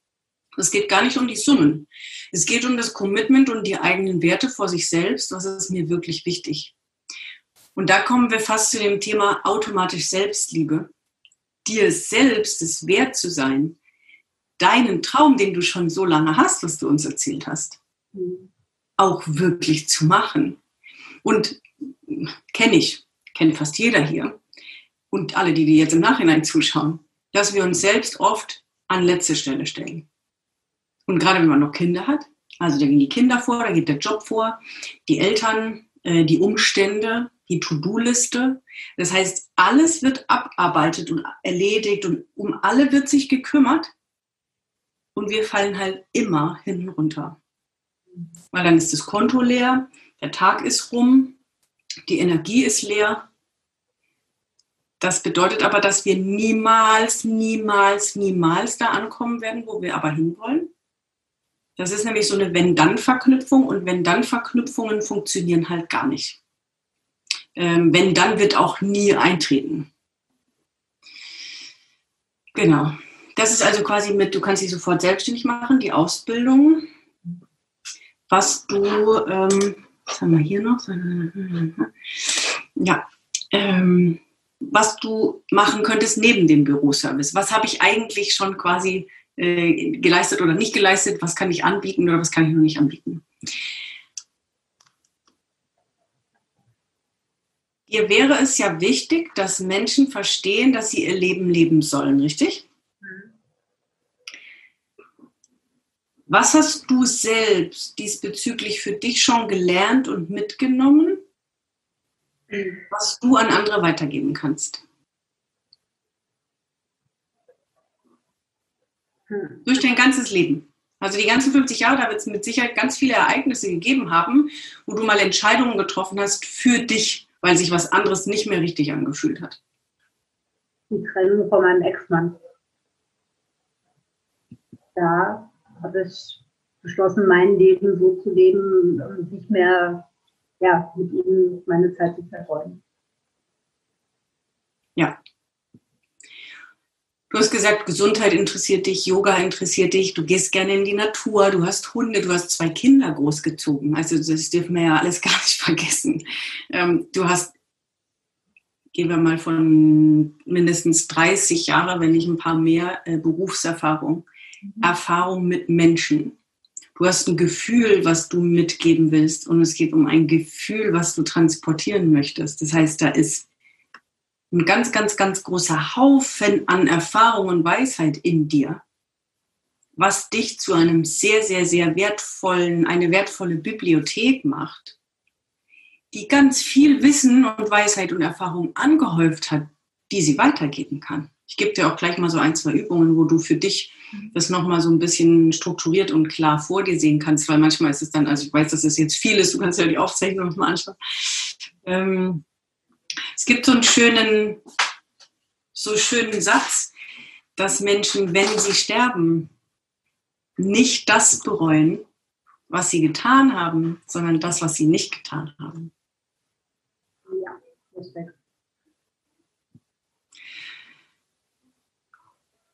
Es geht gar nicht um die Summen. Es geht um das Commitment und die eigenen Werte vor sich selbst. Was ist mir wirklich wichtig? Und da kommen wir fast zu dem Thema automatisch Selbstliebe. Dir selbst es wert zu sein, deinen Traum, den du schon so lange hast, was du uns erzählt hast, mhm. auch wirklich zu machen. Und kenne ich, kenne fast jeder hier. und alle, die, die jetzt im Nachhinein zuschauen, dass wir uns selbst oft an letzte Stelle stellen. Und gerade wenn man noch Kinder hat, also da gehen die Kinder vor, da geht der Job vor, die Eltern, äh, die Umstände, die To-Do-Liste. Das heißt, alles wird abarbeitet und erledigt und um alle wird sich gekümmert. Und wir fallen halt immer hinten runter. Weil dann ist das Konto leer, der Tag ist rum, die Energie ist leer. Das bedeutet aber, dass wir niemals, niemals, niemals da ankommen werden, wo wir aber hinwollen. Das ist nämlich so eine Wenn-Dann-Verknüpfung und Wenn-Dann-Verknüpfungen funktionieren halt gar nicht. Ähm, wenn, dann wird auch nie eintreten. Genau. Das ist also quasi mit, du kannst dich sofort selbstständig machen, die Ausbildung. Was du, ähm, was haben wir hier noch? Ja, ähm, was du machen könntest neben dem Büroservice. Was habe ich eigentlich schon quasi äh, geleistet oder nicht geleistet? Was kann ich anbieten oder was kann ich noch nicht anbieten? Dir wäre es ja wichtig, dass Menschen verstehen, dass sie ihr Leben leben sollen, richtig? Was hast du selbst diesbezüglich für dich schon gelernt und mitgenommen, was du an andere weitergeben kannst? Hm. Durch dein ganzes Leben. Also die ganzen 50 Jahre, da wird es mit Sicherheit ganz viele Ereignisse gegeben haben, wo du mal Entscheidungen getroffen hast für dich weil sich was anderes nicht mehr richtig angefühlt hat? Die Trennung von meinem Ex-Mann. Da habe ich beschlossen, mein Leben so zu leben und nicht mehr ja, mit ihm meine Zeit zu vergeuden. Ja. Du hast gesagt, Gesundheit interessiert dich, Yoga interessiert dich, du gehst gerne in die Natur, du hast Hunde, du hast zwei Kinder großgezogen. Also das dürfen wir ja alles (laughs) gar nicht vergessen. Ähm, du hast, gehen wir mal von mindestens 30 Jahre, wenn nicht ein paar mehr, äh, Berufserfahrung. Erfahrung mit Menschen. Du hast ein Gefühl, was du mitgeben willst und es geht um ein Gefühl, was du transportieren möchtest. Das heißt, da ist ein ganz, ganz, ganz großer Haufen an Erfahrung und Weisheit in dir, was dich zu einem sehr, sehr, sehr wertvollen, eine wertvolle Bibliothek macht, die ganz viel Wissen und Weisheit und Erfahrung angehäuft hat, die sie weitergeben kann. Ich gebe dir auch gleich mal so ein, zwei Übungen, wo du für dich das nochmal so ein bisschen strukturiert und klar vor dir sehen kannst, weil manchmal ist es dann, also ich weiß, dass es jetzt viel ist, du kannst ja die Aufzeichnung nochmal anschauen. Ähm, es gibt so einen schönen, so schönen Satz, dass Menschen, wenn sie sterben, nicht das bereuen, was sie getan haben, sondern das, was sie nicht getan haben. Ja, Respekt.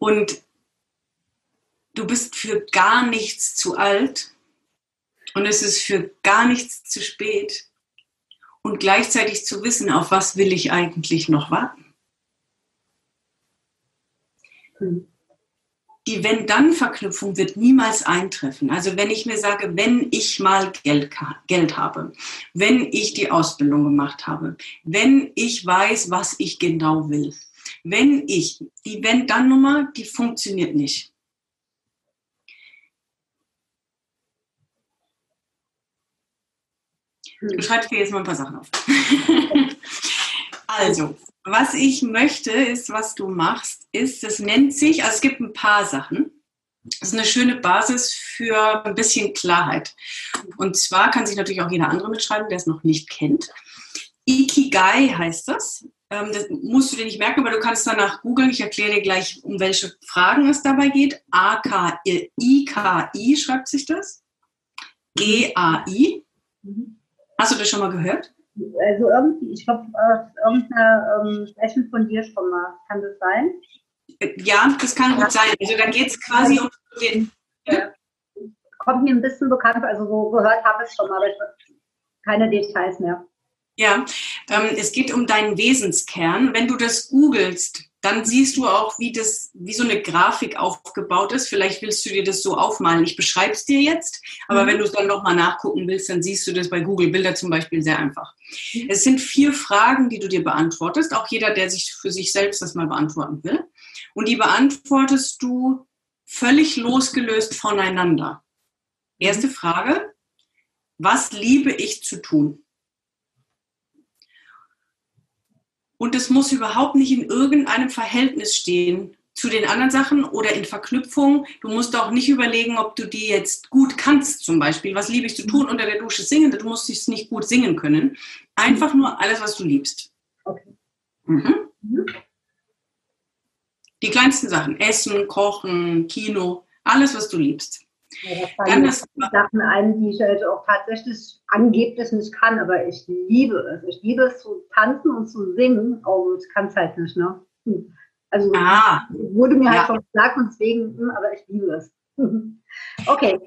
Und du bist für gar nichts zu alt und es ist für gar nichts zu spät, und gleichzeitig zu wissen, auf was will ich eigentlich noch warten. Die Wenn-Dann-Verknüpfung wird niemals eintreffen. Also wenn ich mir sage, wenn ich mal Geld, Geld habe, wenn ich die Ausbildung gemacht habe, wenn ich weiß, was ich genau will, wenn ich, die Wenn-Dann-Nummer, die funktioniert nicht. Ich schreibe dir jetzt mal ein paar Sachen auf. (laughs) also, was ich möchte, ist, was du machst, ist, das nennt sich, also es gibt ein paar Sachen. Das ist eine schöne Basis für ein bisschen Klarheit. Und zwar kann sich natürlich auch jeder andere mitschreiben, der es noch nicht kennt. Ikigai heißt das. Ähm, das musst du dir nicht merken, aber du kannst danach googeln. Ich erkläre dir gleich, um welche Fragen es dabei geht. A-K-I-K-I schreibt sich das. G-A-I. Mhm. Hast du das schon mal gehört? Also irgendwie, ich glaube, irgendeine ähm, Session von dir schon mal. Kann das sein? Ja, das kann gut sein. Also da geht es quasi um den. Ja. Kommt mir ein bisschen bekannt, also so gehört habe ich es schon mal, aber ich keine Details mehr. Ja, ähm, es geht um deinen Wesenskern. Wenn du das googelst, dann siehst du auch, wie das, wie so eine Grafik aufgebaut ist. Vielleicht willst du dir das so aufmalen. Ich beschreibe es dir jetzt, aber mhm. wenn du es dann nochmal nachgucken willst, dann siehst du das bei Google Bilder zum Beispiel sehr einfach. Mhm. Es sind vier Fragen, die du dir beantwortest. Auch jeder, der sich für sich selbst das mal beantworten will. Und die beantwortest du völlig losgelöst voneinander. Erste mhm. Frage. Was liebe ich zu tun? Und es muss überhaupt nicht in irgendeinem Verhältnis stehen zu den anderen Sachen oder in Verknüpfung. Du musst auch nicht überlegen, ob du die jetzt gut kannst, zum Beispiel. Was liebe ich zu tun? Unter der Dusche singen. Du musst es nicht gut singen können. Einfach nur alles, was du liebst. Okay. Mhm. Mhm. Die kleinsten Sachen. Essen, Kochen, Kino. Alles, was du liebst. Ja, das fallen das Sachen ein, die ich halt auch tatsächlich angeblich nicht kann, aber ich liebe es. Ich liebe es zu tanzen und zu singen, aber oh, ich kann es halt nicht, ne? Hm. Also ah, wurde mir halt ja. schon gesagt und deswegen, hm, aber ich liebe es. (laughs) okay.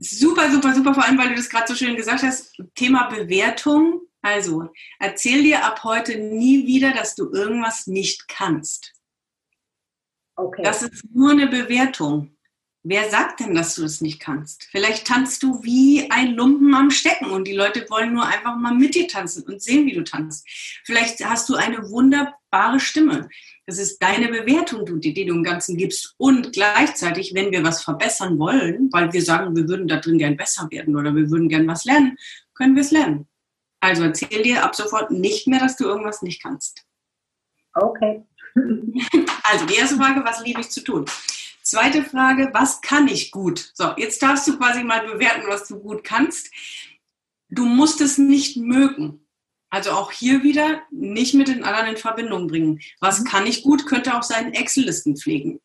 Super, super, super, vor allem, weil du das gerade so schön gesagt hast, Thema Bewertung. Also, erzähl dir ab heute nie wieder, dass du irgendwas nicht kannst. Okay. Das ist nur eine Bewertung. Wer sagt denn, dass du es nicht kannst? Vielleicht tanzt du wie ein Lumpen am Stecken und die Leute wollen nur einfach mal mit dir tanzen und sehen, wie du tanzt. Vielleicht hast du eine wunderbare Stimme. Das ist deine Bewertung, die, die du im Ganzen gibst. Und gleichzeitig, wenn wir was verbessern wollen, weil wir sagen, wir würden da drin gern besser werden oder wir würden gern was lernen, können wir es lernen. Also erzähl dir ab sofort nicht mehr, dass du irgendwas nicht kannst. Okay. (laughs) Also die erste Frage, was liebe ich zu tun? Zweite Frage, was kann ich gut? So, jetzt darfst du quasi mal bewerten, was du gut kannst. Du musst es nicht mögen. Also auch hier wieder nicht mit den anderen in Verbindung bringen. Was mhm. kann ich gut? Könnte auch sein Excel-Listen pflegen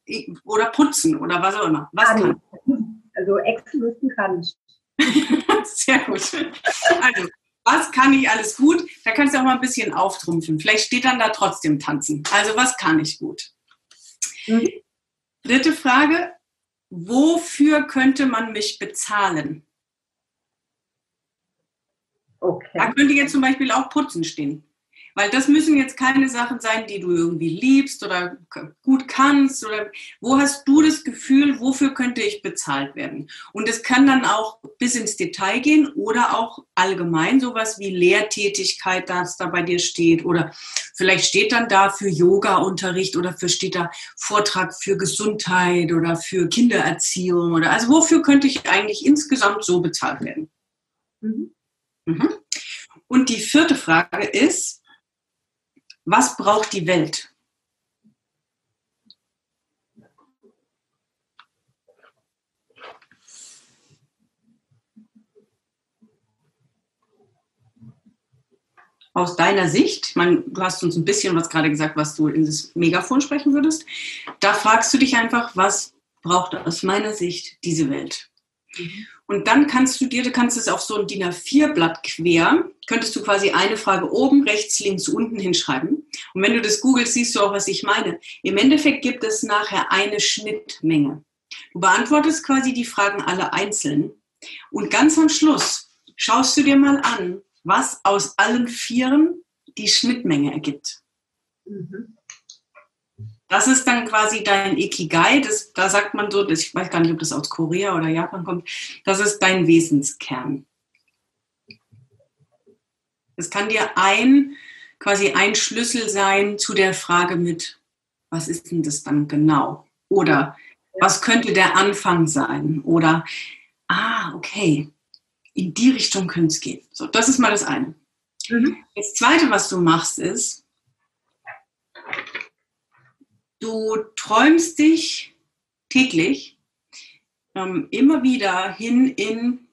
oder putzen oder was auch immer. Was kann? kann? Also Excel-Listen kann ich. (laughs) Sehr gut. Also, was kann ich alles gut? Da kannst du auch mal ein bisschen auftrumpfen. Vielleicht steht dann da trotzdem tanzen. Also, was kann ich gut? Mhm. Dritte Frage, wofür könnte man mich bezahlen? Okay. Da könnte jetzt zum Beispiel auch Putzen stehen. Weil das müssen jetzt keine Sachen sein, die du irgendwie liebst oder gut kannst oder wo hast du das Gefühl, wofür könnte ich bezahlt werden? Und es kann dann auch bis ins Detail gehen oder auch allgemein sowas wie Lehrtätigkeit, das da bei dir steht oder vielleicht steht dann da für Yoga-Unterricht oder für steht da Vortrag für Gesundheit oder für Kindererziehung oder also wofür könnte ich eigentlich insgesamt so bezahlt werden? Mhm. Mhm. Und die vierte Frage ist, was braucht die Welt? Aus deiner Sicht, ich meine, du hast uns ein bisschen was gerade gesagt, was du in das Megafon sprechen würdest. Da fragst du dich einfach, was braucht aus meiner Sicht diese Welt? Mhm. Und dann kannst du dir, du kannst es auf so ein DIN A4-Blatt quer, könntest du quasi eine Frage oben, rechts, links, unten hinschreiben. Und wenn du das googelst, siehst du auch, was ich meine. Im Endeffekt gibt es nachher eine Schnittmenge. Du beantwortest quasi die Fragen alle einzeln. Und ganz am Schluss schaust du dir mal an, was aus allen Vieren die Schnittmenge ergibt. Mhm. Das ist dann quasi dein Ikigai. Das, da sagt man so, ich weiß gar nicht, ob das aus Korea oder Japan kommt. Das ist dein Wesenskern. Es kann dir ein, quasi ein Schlüssel sein zu der Frage mit, was ist denn das dann genau? Oder was könnte der Anfang sein? Oder, ah, okay, in die Richtung könnte es gehen. So, das ist mal das eine. Mhm. Das zweite, was du machst, ist, du träumst dich täglich ähm, immer wieder hin in,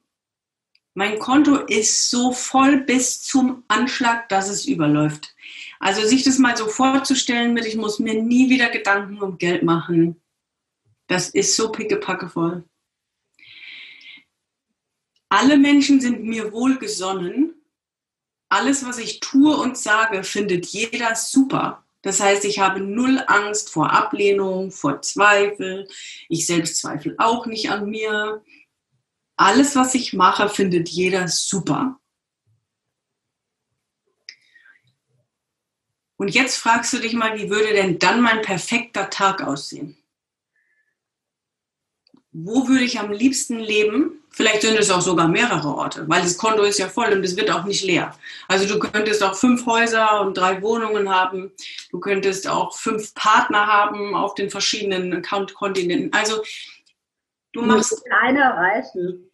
mein Konto ist so voll bis zum Anschlag, dass es überläuft. Also sich das mal so vorzustellen mit, ich muss mir nie wieder Gedanken um Geld machen. Das ist so pickepacke voll. Alle Menschen sind mir wohlgesonnen. Alles, was ich tue und sage, findet jeder super. Das heißt, ich habe null Angst vor Ablehnung, vor Zweifel. Ich selbst zweifle auch nicht an mir. Alles, was ich mache, findet jeder super. Und jetzt fragst du dich mal, wie würde denn dann mein perfekter Tag aussehen? Wo würde ich am liebsten leben? Vielleicht sind es auch sogar mehrere Orte, weil das Konto ist ja voll und es wird auch nicht leer. Also du könntest auch fünf Häuser und drei Wohnungen haben. Du könntest auch fünf Partner haben auf den verschiedenen Account-Kontinenten. Also du machst einer reichen.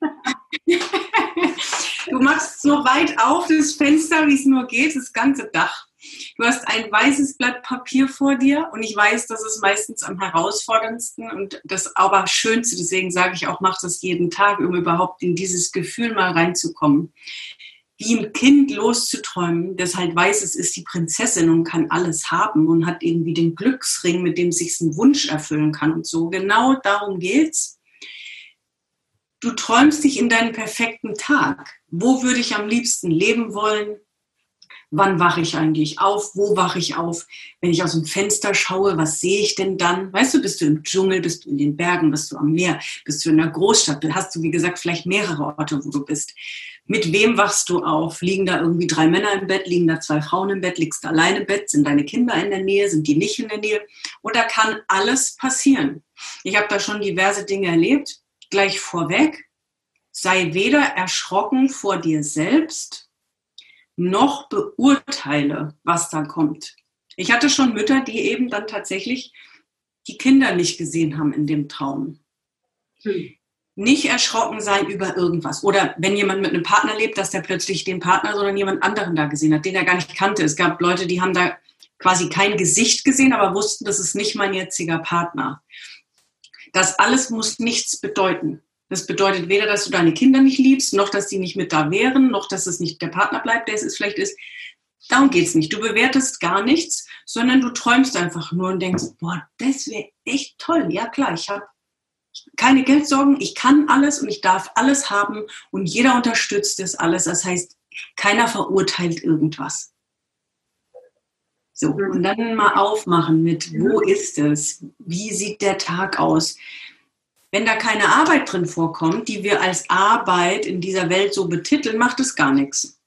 (laughs) du machst so weit auf das Fenster, wie es nur geht, das ganze Dach. Du hast ein weißes Blatt Papier vor dir und ich weiß, das ist meistens am herausforderndsten und das aber schönste. Deswegen sage ich auch, mach das jeden Tag, um überhaupt in dieses Gefühl mal reinzukommen. Wie ein Kind loszuträumen, das halt weiß, es ist die Prinzessin und kann alles haben und hat irgendwie den Glücksring, mit dem sich ein Wunsch erfüllen kann und so. Genau darum geht's. Du träumst dich in deinen perfekten Tag. Wo würde ich am liebsten leben wollen? Wann wache ich eigentlich auf, wo wache ich auf, wenn ich aus dem Fenster schaue, was sehe ich denn dann? Weißt du, bist du im Dschungel, bist du in den Bergen, bist du am Meer, bist du in der Großstadt, hast du, wie gesagt, vielleicht mehrere Orte, wo du bist. Mit wem wachst du auf? Liegen da irgendwie drei Männer im Bett, liegen da zwei Frauen im Bett, liegst du alleine im Bett, sind deine Kinder in der Nähe, sind die nicht in der Nähe? Oder kann alles passieren? Ich habe da schon diverse Dinge erlebt. Gleich vorweg, sei weder erschrocken vor dir selbst, noch beurteile, was da kommt. Ich hatte schon Mütter, die eben dann tatsächlich die Kinder nicht gesehen haben in dem Traum. Hm. Nicht erschrocken sein über irgendwas. Oder wenn jemand mit einem Partner lebt, dass der plötzlich den Partner, sondern jemand anderen da gesehen hat, den er gar nicht kannte. Es gab Leute, die haben da quasi kein Gesicht gesehen, aber wussten, das ist nicht mein jetziger Partner. Das alles muss nichts bedeuten. Das bedeutet weder, dass du deine Kinder nicht liebst, noch dass die nicht mit da wären, noch dass es nicht der Partner bleibt, der es vielleicht ist. Darum geht es nicht. Du bewertest gar nichts, sondern du träumst einfach nur und denkst, boah, das wäre echt toll. Ja klar, ich habe keine Geldsorgen, ich kann alles und ich darf alles haben und jeder unterstützt das alles. Das heißt, keiner verurteilt irgendwas. So, und dann mal aufmachen mit, wo ist es? Wie sieht der Tag aus? Wenn da keine Arbeit drin vorkommt, die wir als Arbeit in dieser Welt so betiteln, macht es gar nichts.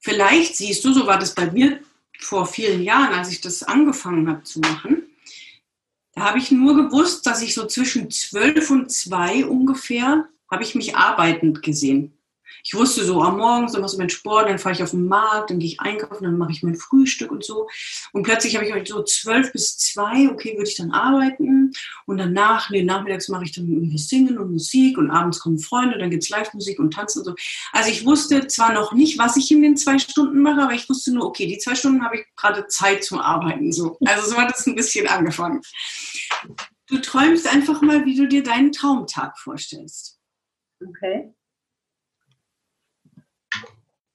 Vielleicht siehst du, so war das bei mir vor vielen Jahren, als ich das angefangen habe zu machen, da habe ich nur gewusst, dass ich so zwischen zwölf und zwei ungefähr, habe ich mich arbeitend gesehen ich wusste so, am Morgen so machst du meinen Sport, dann fahre ich auf den Markt, dann gehe ich einkaufen, dann mache ich mein Frühstück und so. Und plötzlich habe ich so zwölf bis zwei, okay, würde ich dann arbeiten. Und danach, nee, nachmittags mache ich dann irgendwie Singen und Musik und abends kommen Freunde, dann gibt es Live-Musik und Tanzen und so. Also ich wusste zwar noch nicht, was ich in den zwei Stunden mache, aber ich wusste nur, okay, die zwei Stunden habe ich gerade Zeit zum Arbeiten. So. Also so hat es ein bisschen angefangen. Du träumst einfach mal, wie du dir deinen Traumtag vorstellst. Okay.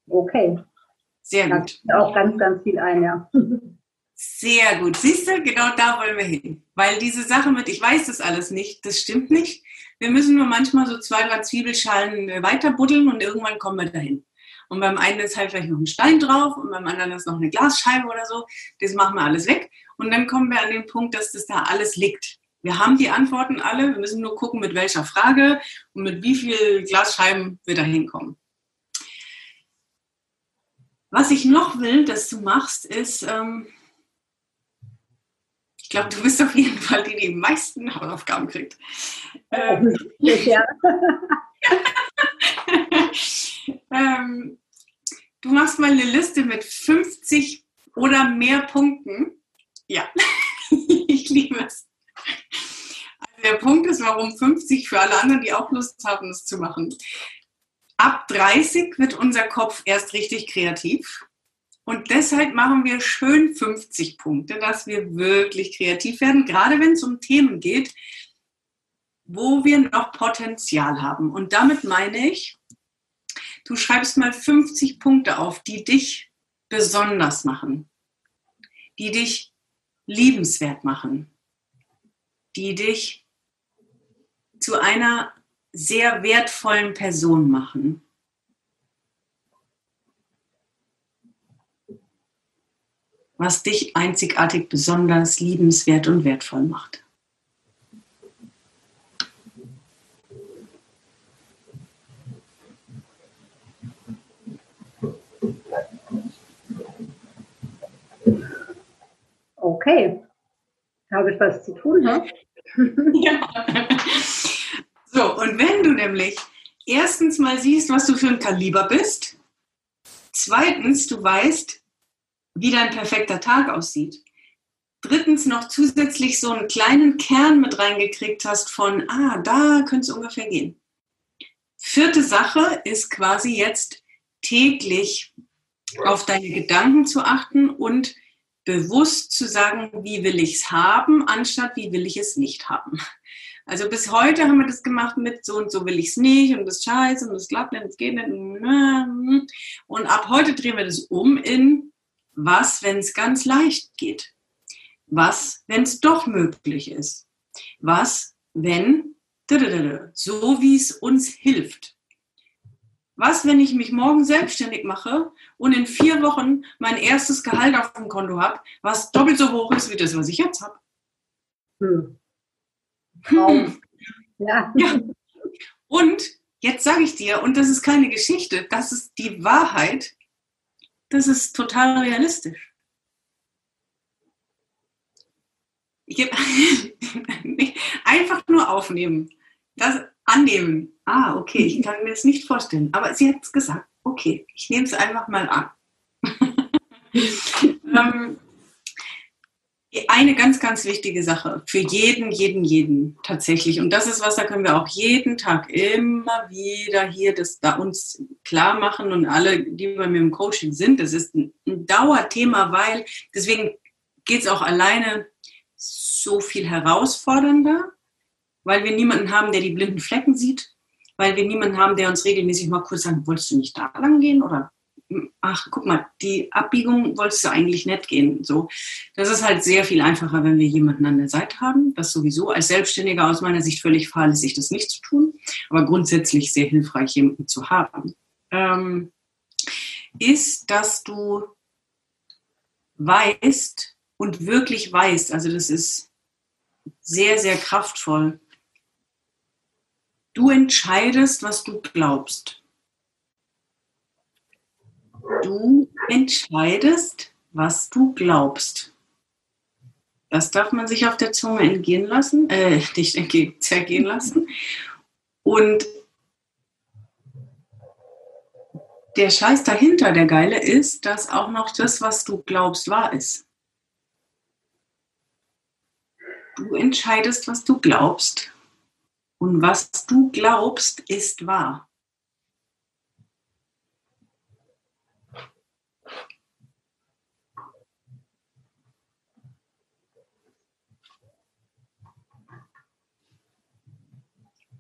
Okay. Sehr gut. auch ganz, ganz viel ein, ja. Sehr gut. Siehst du, genau da wollen wir hin. Weil diese Sache mit, ich weiß das alles nicht, das stimmt nicht. Wir müssen nur manchmal so zwei, drei Zwiebelschalen äh, weiter buddeln und irgendwann kommen wir dahin. Und beim einen ist halt vielleicht noch ein Stein drauf und beim anderen ist noch eine Glasscheibe oder so. Das machen wir alles weg. Und dann kommen wir an den Punkt, dass das da alles liegt. Wir haben die Antworten alle. Wir müssen nur gucken, mit welcher Frage und mit wie viel Glasscheiben wir da hinkommen. Was ich noch will, dass du machst, ist, ähm, ich glaube, du bist auf jeden Fall die, die die meisten Hausaufgaben kriegt. Ähm, ja. (laughs) ähm, du machst mal eine Liste mit 50 oder mehr Punkten. Ja, (laughs) ich liebe es. Also der Punkt ist, warum 50 für alle anderen, die auch Lust haben, es zu machen. Ab 30 wird unser Kopf erst richtig kreativ. Und deshalb machen wir schön 50 Punkte, dass wir wirklich kreativ werden, gerade wenn es um Themen geht, wo wir noch Potenzial haben. Und damit meine ich, du schreibst mal 50 Punkte auf, die dich besonders machen, die dich liebenswert machen, die dich zu einer sehr wertvollen Person machen. was dich einzigartig, besonders liebenswert und wertvoll macht. Okay, habe ich was zu tun? Ne? ja. (laughs) (laughs) So, und wenn du nämlich erstens mal siehst, was du für ein Kaliber bist, zweitens, du weißt, wie dein perfekter Tag aussieht, drittens noch zusätzlich so einen kleinen Kern mit reingekriegt hast von, ah, da könnte es ungefähr gehen. Vierte Sache ist quasi jetzt täglich auf deine Gedanken zu achten und bewusst zu sagen, wie will ich es haben, anstatt wie will ich es nicht haben. Also bis heute haben wir das gemacht mit so und so will ich es nicht und das scheiße und das klappt nicht, das geht nicht. Und ab heute drehen wir das um in was, wenn es ganz leicht geht. Was, wenn es doch möglich ist? Was, wenn so wie es uns hilft? Was, wenn ich mich morgen selbstständig mache und in vier Wochen mein erstes Gehalt auf dem Konto habe, was doppelt so hoch ist wie das, was ich jetzt habe? Hm. Hm. Ja. ja. Und jetzt sage ich dir, und das ist keine Geschichte, das ist die Wahrheit, das ist total realistisch. (laughs) einfach nur aufnehmen. Das annehmen. Ah, okay, ich kann mir das nicht vorstellen. Aber sie hat es gesagt. Okay, ich nehme es einfach mal an. (laughs) ähm, eine ganz, ganz wichtige Sache für jeden, jeden, jeden tatsächlich. Und das ist was, da können wir auch jeden Tag immer wieder hier das da uns klar machen und alle, die bei mir im Coaching sind, das ist ein, Dauerthema, weil deswegen geht es auch alleine so viel herausfordernder, weil wir niemanden haben, der die blinden Flecken sieht, weil wir niemanden haben, der uns regelmäßig mal kurz sagt, wolltest du nicht da lang gehen oder ach, guck mal, die Abbiegung wolltest du eigentlich nicht gehen. So, das ist halt sehr viel einfacher, wenn wir jemanden an der Seite haben. Das sowieso als Selbstständiger aus meiner Sicht völlig fahrlässig, das nicht zu tun, aber grundsätzlich sehr hilfreich, jemanden zu haben. Ähm, ist, dass du weißt, und wirklich weißt, also das ist sehr, sehr kraftvoll. Du entscheidest, was du glaubst. Du entscheidest, was du glaubst. Das darf man sich auf der Zunge entgehen lassen, äh, nicht entgehen, zergehen lassen. Und der Scheiß dahinter, der Geile ist, dass auch noch das, was du glaubst, wahr ist. Du entscheidest, was du glaubst. Und was du glaubst, ist wahr.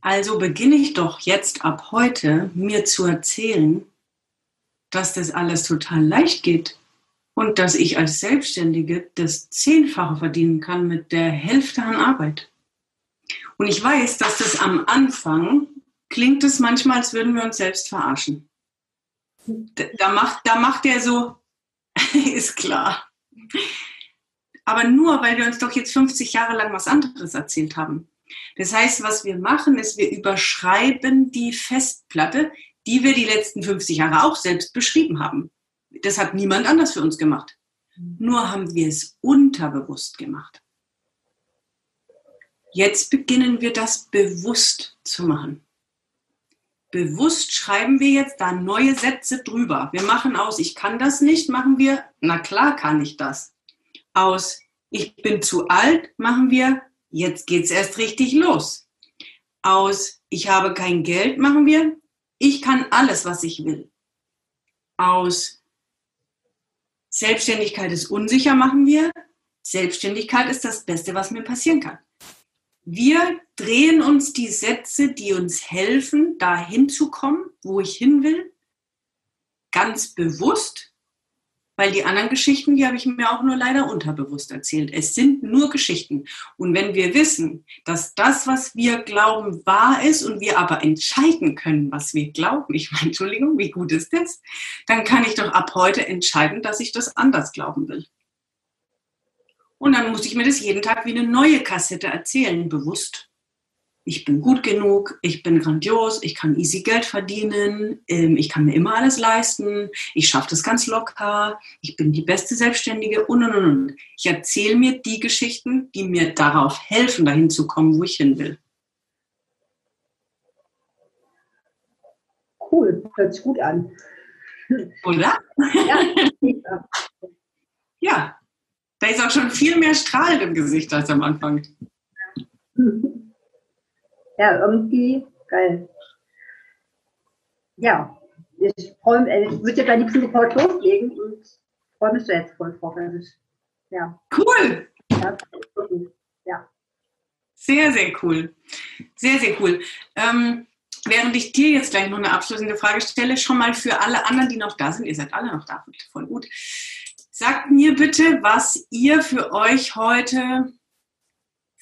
Also beginne ich doch jetzt ab heute mir zu erzählen, dass das alles total leicht geht und dass ich als Selbstständige das Zehnfache verdienen kann mit der Hälfte an Arbeit. Und ich weiß, dass das am Anfang klingt es manchmal, als würden wir uns selbst verarschen. Da macht, da macht er so, (laughs) ist klar. Aber nur, weil wir uns doch jetzt 50 Jahre lang was anderes erzählt haben. Das heißt, was wir machen, ist, wir überschreiben die Festplatte, die wir die letzten 50 Jahre auch selbst beschrieben haben. Das hat niemand anders für uns gemacht. Nur haben wir es unterbewusst gemacht. Jetzt beginnen wir das bewusst zu machen. Bewusst schreiben wir jetzt da neue Sätze drüber. Wir machen aus, ich kann das nicht, machen wir, na klar kann ich das. Aus, ich bin zu alt, machen wir, jetzt geht's erst richtig los. Aus, ich habe kein Geld, machen wir, ich kann alles, was ich will. Aus, Selbstständigkeit ist unsicher, machen wir. Selbstständigkeit ist das Beste, was mir passieren kann. Wir drehen uns die Sätze, die uns helfen, dahin zu kommen, wo ich hin will, ganz bewusst weil die anderen Geschichten, die habe ich mir auch nur leider unterbewusst erzählt. Es sind nur Geschichten. Und wenn wir wissen, dass das, was wir glauben, wahr ist und wir aber entscheiden können, was wir glauben, ich meine, Entschuldigung, wie gut ist das? Dann kann ich doch ab heute entscheiden, dass ich das anders glauben will. Und dann muss ich mir das jeden Tag wie eine neue Kassette erzählen, bewusst. Ich bin gut genug, ich bin grandios, ich kann easy Geld verdienen, ähm, ich kann mir immer alles leisten, ich schaffe das ganz locker, ich bin die beste Selbstständige und und und. Ich erzähle mir die Geschichten, die mir darauf helfen, dahin zu kommen, wo ich hin will. Cool, hört sich gut an. Oder? Ja. (laughs) ja, da ist auch schon viel mehr Strahlen im Gesicht als am Anfang. (laughs) Ja, irgendwie geil. Ja, ich freue mich, ich würde jetzt am liebsten sofort loslegen und freue mich da jetzt voll drauf. Also ja. Cool! Ja, ja. Sehr, sehr cool. Sehr, sehr cool. Ähm, während ich dir jetzt gleich noch eine abschließende Frage stelle, schon mal für alle anderen, die noch da sind, ihr seid alle noch da, voll gut. Sagt mir bitte, was ihr für euch heute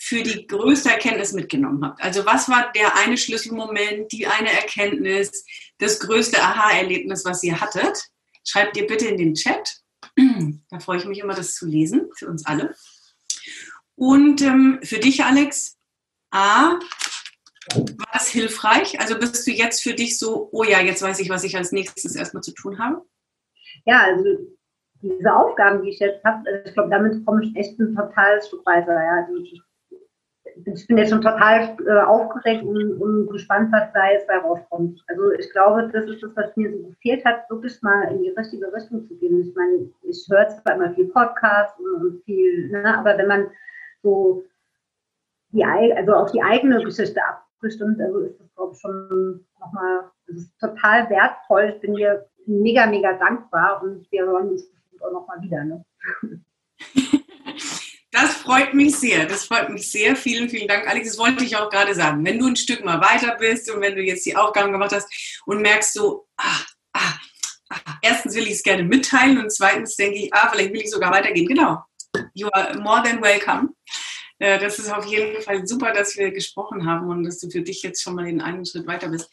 für die größte Erkenntnis mitgenommen habt. Also was war der eine Schlüsselmoment, die eine Erkenntnis, das größte Aha-Erlebnis, was ihr hattet? Schreibt ihr bitte in den Chat. (clears throat) Da freue ich mich immer, das zu lesen, für uns alle. Und ähm, für dich, Alex, A, war das hilfreich? Also bist du jetzt für dich so, oh ja, jetzt weiß ich, was ich als nächstes erstmal zu tun habe? Ja, also diese Aufgaben, die ich jetzt habe, also ich glaube, damit komme ich echt ein totales Stück weiter. Ja. Also ich, ich, bin jetzt schon total äh, aufgeregt und, und, gespannt, was da jetzt bei rauskommt. Also ich glaube, das ist das, was mir so gefehlt hat, wirklich mal in die richtige Richtung zu gehen. Ich meine, ich höre zwar immer viel Podcasts und, und viel, ne, aber wenn man so die, also auf die eigene Geschichte abgestimmt, also ist das, glaube ich, schon nochmal, total wertvoll. Ich bin dir mega, mega dankbar und wir hören uns bestimmt auch nochmal wieder. Ne? (laughs) Das freut mich sehr. Das freut mich sehr. Vielen, vielen Dank, Alex. Das wollte ich auch gerade sagen. Wenn du ein Stück mal weiter bist und wenn du jetzt die Aufgaben gemacht hast und merkst so, ah, ah, ah, erstens will ich es gerne mitteilen und zweitens denke ich, ah, vielleicht will ich sogar weitergehen. Genau. You are more than welcome. Äh, das ist auf jeden Fall super, dass wir gesprochen haben und dass du für dich jetzt schon mal den einen Schritt weiter bist.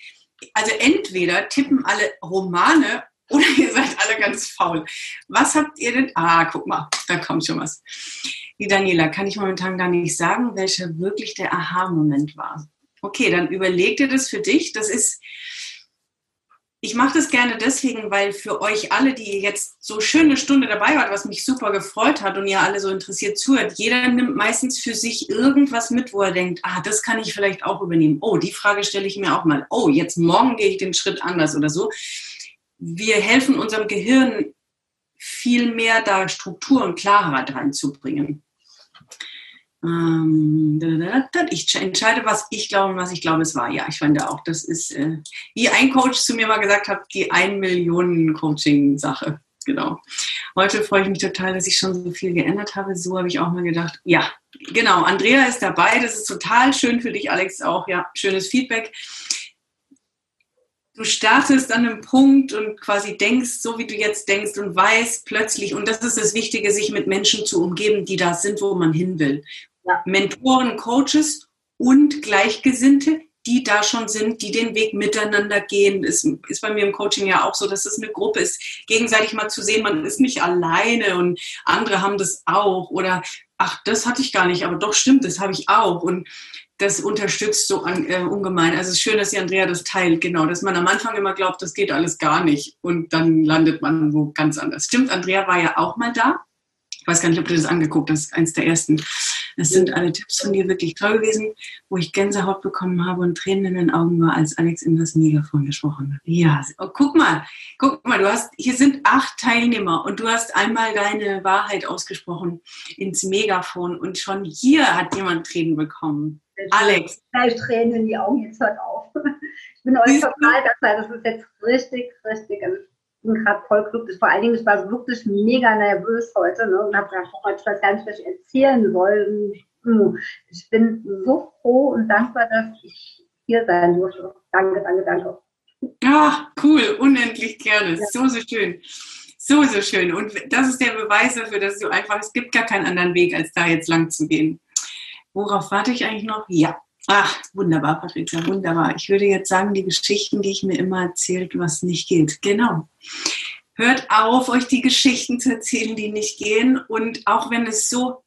Also entweder tippen alle Romane oder ihr seid alle ganz faul. Was habt ihr denn? Ah, guck mal, da kommt schon was. Die Daniela, kann ich momentan gar nicht sagen, welcher wirklich der Aha-Moment war. Okay, dann überleg dir das für dich. Das ist, ich mache das gerne deswegen, weil für euch alle, die jetzt so schön eine Stunde dabei wart, was mich super gefreut hat und ihr alle so interessiert zuhört, jeder nimmt meistens für sich irgendwas mit, wo er denkt, ah, das kann ich vielleicht auch übernehmen. Oh, die Frage stelle ich mir auch mal. Oh, jetzt morgen gehe ich den Schritt anders oder so wir helfen unserem Gehirn viel mehr da Struktur und Klarheit reinzubringen. Ähm, ich entscheide, was ich glaube und was ich glaube, es war. Ja, ich fand auch, das ist, äh, wie ein Coach zu mir mal gesagt hat, die 1 Millionen Coaching-Sache. Genau. Heute freue ich mich total, dass ich schon so viel geändert habe. So habe ich auch mal gedacht, ja, genau, Andrea ist dabei. Das ist total schön für dich, Alex, auch. Ja, schönes Feedback du startest an einem Punkt und quasi denkst, so wie du jetzt denkst und weißt plötzlich, und das ist das Wichtige, sich mit Menschen zu umgeben, die da sind, wo man hin will. Ja. Mentoren, Coaches und Gleichgesinnte, die da schon sind, die den Weg miteinander gehen. Ist, ist bei mir im Coaching ja auch so, dass es eine Gruppe ist, gegenseitig mal zu sehen, man ist nicht alleine und andere haben das auch oder ach, das hatte ich gar nicht, aber doch stimmt, das habe ich auch. Und das unterstützt so an, äh, ungemein. Also es ist schön, dass die Andrea das teilt, genau, dass man am Anfang immer glaubt, das geht alles gar nicht und dann landet man wo ganz anders. Stimmt, Andrea war ja auch mal da. Ich weiß gar nicht, ob du das angeguckt hast, eins der ersten. Das sind alle Tipps von dir wirklich toll gewesen, wo ich Gänsehaut bekommen habe und Tränen in den Augen war, als Alex in das Megafon gesprochen hat. Ja, oh, guck mal, guck mal, du hast, hier sind acht Teilnehmer und du hast einmal deine Wahrheit ausgesprochen ins Megafon und schon hier hat jemand Tränen bekommen. Alex. Gleich Tränen in die Augen, jetzt hört auf. (laughs) Ich bin euch total dankbar. Das ist jetzt richtig, richtig. Also ich bin gerade voll glücklich. Vor allen Dingen, ich war wirklich mega nervös heute ne, und habe gedacht, oh, ich weiß gar nicht, was ich erzählen soll. Hm, ich bin so froh und dankbar, dass ich hier sein durfte. Danke, danke, danke. Ach, cool, unendlich gerne. Ja. So, so schön. So, so schön. Und das ist der Beweis dafür, dass du einfach, es gibt gar keinen anderen Weg, als da jetzt lang zu gehen. Worauf warte ich eigentlich noch? Ja. Ach, wunderbar, Patricia, wunderbar. Ich würde jetzt sagen, die Geschichten, die ich mir immer erzählt, was nicht geht. Genau. Hört auf, euch die Geschichten zu erzählen, die nicht gehen. Und auch wenn es so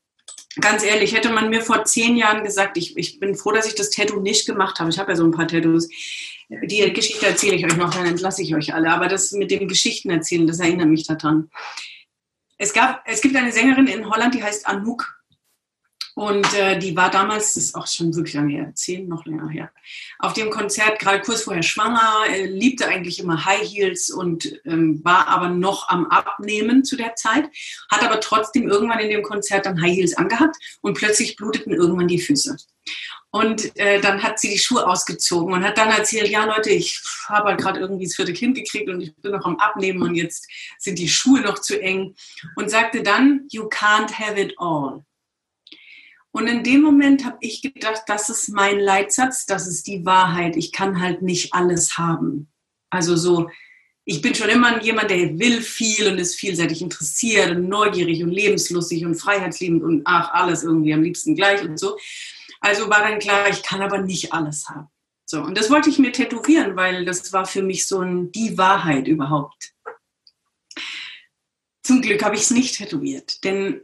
ganz ehrlich, hätte man mir vor zehn Jahren gesagt, ich, ich bin froh, dass ich das Tattoo nicht gemacht habe. Ich habe ja so ein paar Tattoos. Die Geschichte erzähle ich euch noch, dann entlasse ich euch alle. Aber das mit den Geschichten erzählen, das erinnert mich daran. Es, gab, es gibt eine Sängerin in Holland, die heißt Anouk. Und äh, die war damals, das ist auch schon wirklich lange her, zehn, noch länger her, auf dem Konzert, gerade kurz vorher schwanger, äh, liebte eigentlich immer High Heels und ähm, war aber noch am Abnehmen zu der Zeit, hat aber trotzdem irgendwann in dem Konzert dann High Heels angehabt und plötzlich bluteten irgendwann die Füße. Und äh, dann hat sie die Schuhe ausgezogen und hat dann erzählt, ja Leute, ich habe halt gerade irgendwie das vierte Kind gekriegt und ich bin noch am Abnehmen und jetzt sind die Schuhe noch zu eng. Und sagte dann, you can't have it all. Und in dem Moment habe ich gedacht, das ist mein Leitsatz, das ist die Wahrheit. Ich kann halt nicht alles haben. Also so, ich bin schon immer jemand, der will viel und ist vielseitig interessiert und neugierig und lebenslustig und freiheitsliebend und ach, alles irgendwie am liebsten gleich und so. Also war dann klar, ich kann aber nicht alles haben. So, und das wollte ich mir tätowieren, weil das war für mich so ein, die Wahrheit überhaupt. Zum Glück habe ich es nicht tätowiert, denn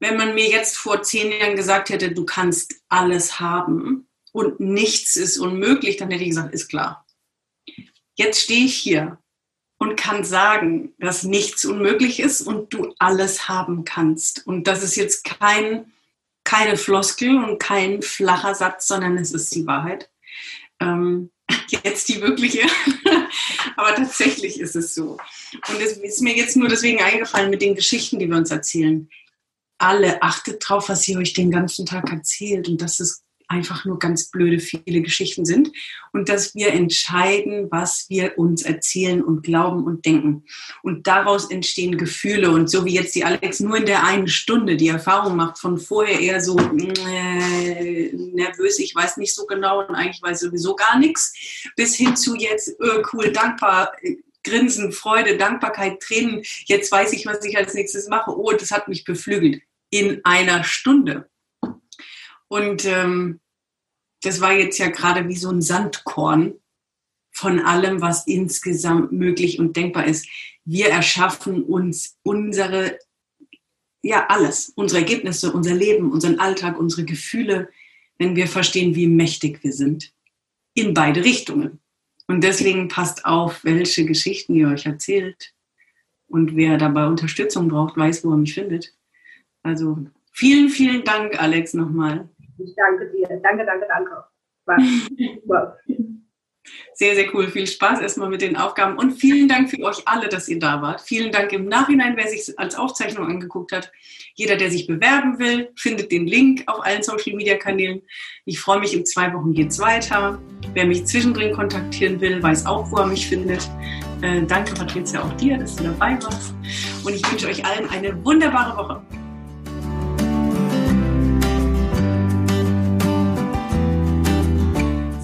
wenn man mir jetzt vor zehn Jahren gesagt hätte, du kannst alles haben und nichts ist unmöglich, dann hätte ich gesagt, ist klar. Jetzt stehe ich hier und kann sagen, dass nichts unmöglich ist und du alles haben kannst. Und das ist jetzt kein, keine Floskel und kein flacher Satz, sondern es ist die Wahrheit. Ähm, (laughs) jetzt die wirkliche, (laughs) aber tatsächlich ist es so. Und es ist mir jetzt nur deswegen eingefallen mit den Geschichten, die wir uns erzählen alle, achtet drauf, was sie euch den ganzen Tag erzählt und dass es einfach nur ganz blöde viele Geschichten sind und dass wir entscheiden, was wir uns erzählen und glauben und denken. Und daraus entstehen Gefühle und so wie jetzt die Alex nur in der einen Stunde die Erfahrung macht, von vorher eher so äh, nervös, ich weiß nicht so genau und eigentlich weiß sowieso gar nichts, bis hin zu jetzt äh, cool, dankbar, Grinsen, Freude, Dankbarkeit, Tränen. Jetzt weiß ich, was ich als nächstes mache. Oh, das hat mich beflügelt in einer Stunde. Und ähm, das war jetzt ja gerade wie so ein Sandkorn von allem, was insgesamt möglich und denkbar ist. Wir erschaffen uns unsere, ja, alles, unsere Ergebnisse, unser Leben, unseren Alltag, unsere Gefühle, wenn wir verstehen, wie mächtig wir sind. In beide Richtungen. Und deswegen passt auf, welche Geschichten ihr euch erzählt. Und wer dabei Unterstützung braucht, weiß, wo er mich findet. Also vielen, vielen Dank, Alex, nochmal. Ich danke dir. Danke, danke, danke. War Sehr, sehr cool. Viel Spaß erstmal mit den Aufgaben und vielen Dank für euch alle, dass ihr da wart. Vielen Dank im Nachhinein, wer sich als Aufzeichnung angeguckt hat. Jeder, der sich bewerben will, findet den Link auf allen Social Media Kanälen. Ich freue mich, in zwei Wochen geht's weiter. Wer mich zwischendrin kontaktieren will, weiß auch, wo er mich findet. Äh, danke, Patricia, auch dir, dass du dabei warst. Und ich wünsche euch allen eine wunderbare Woche.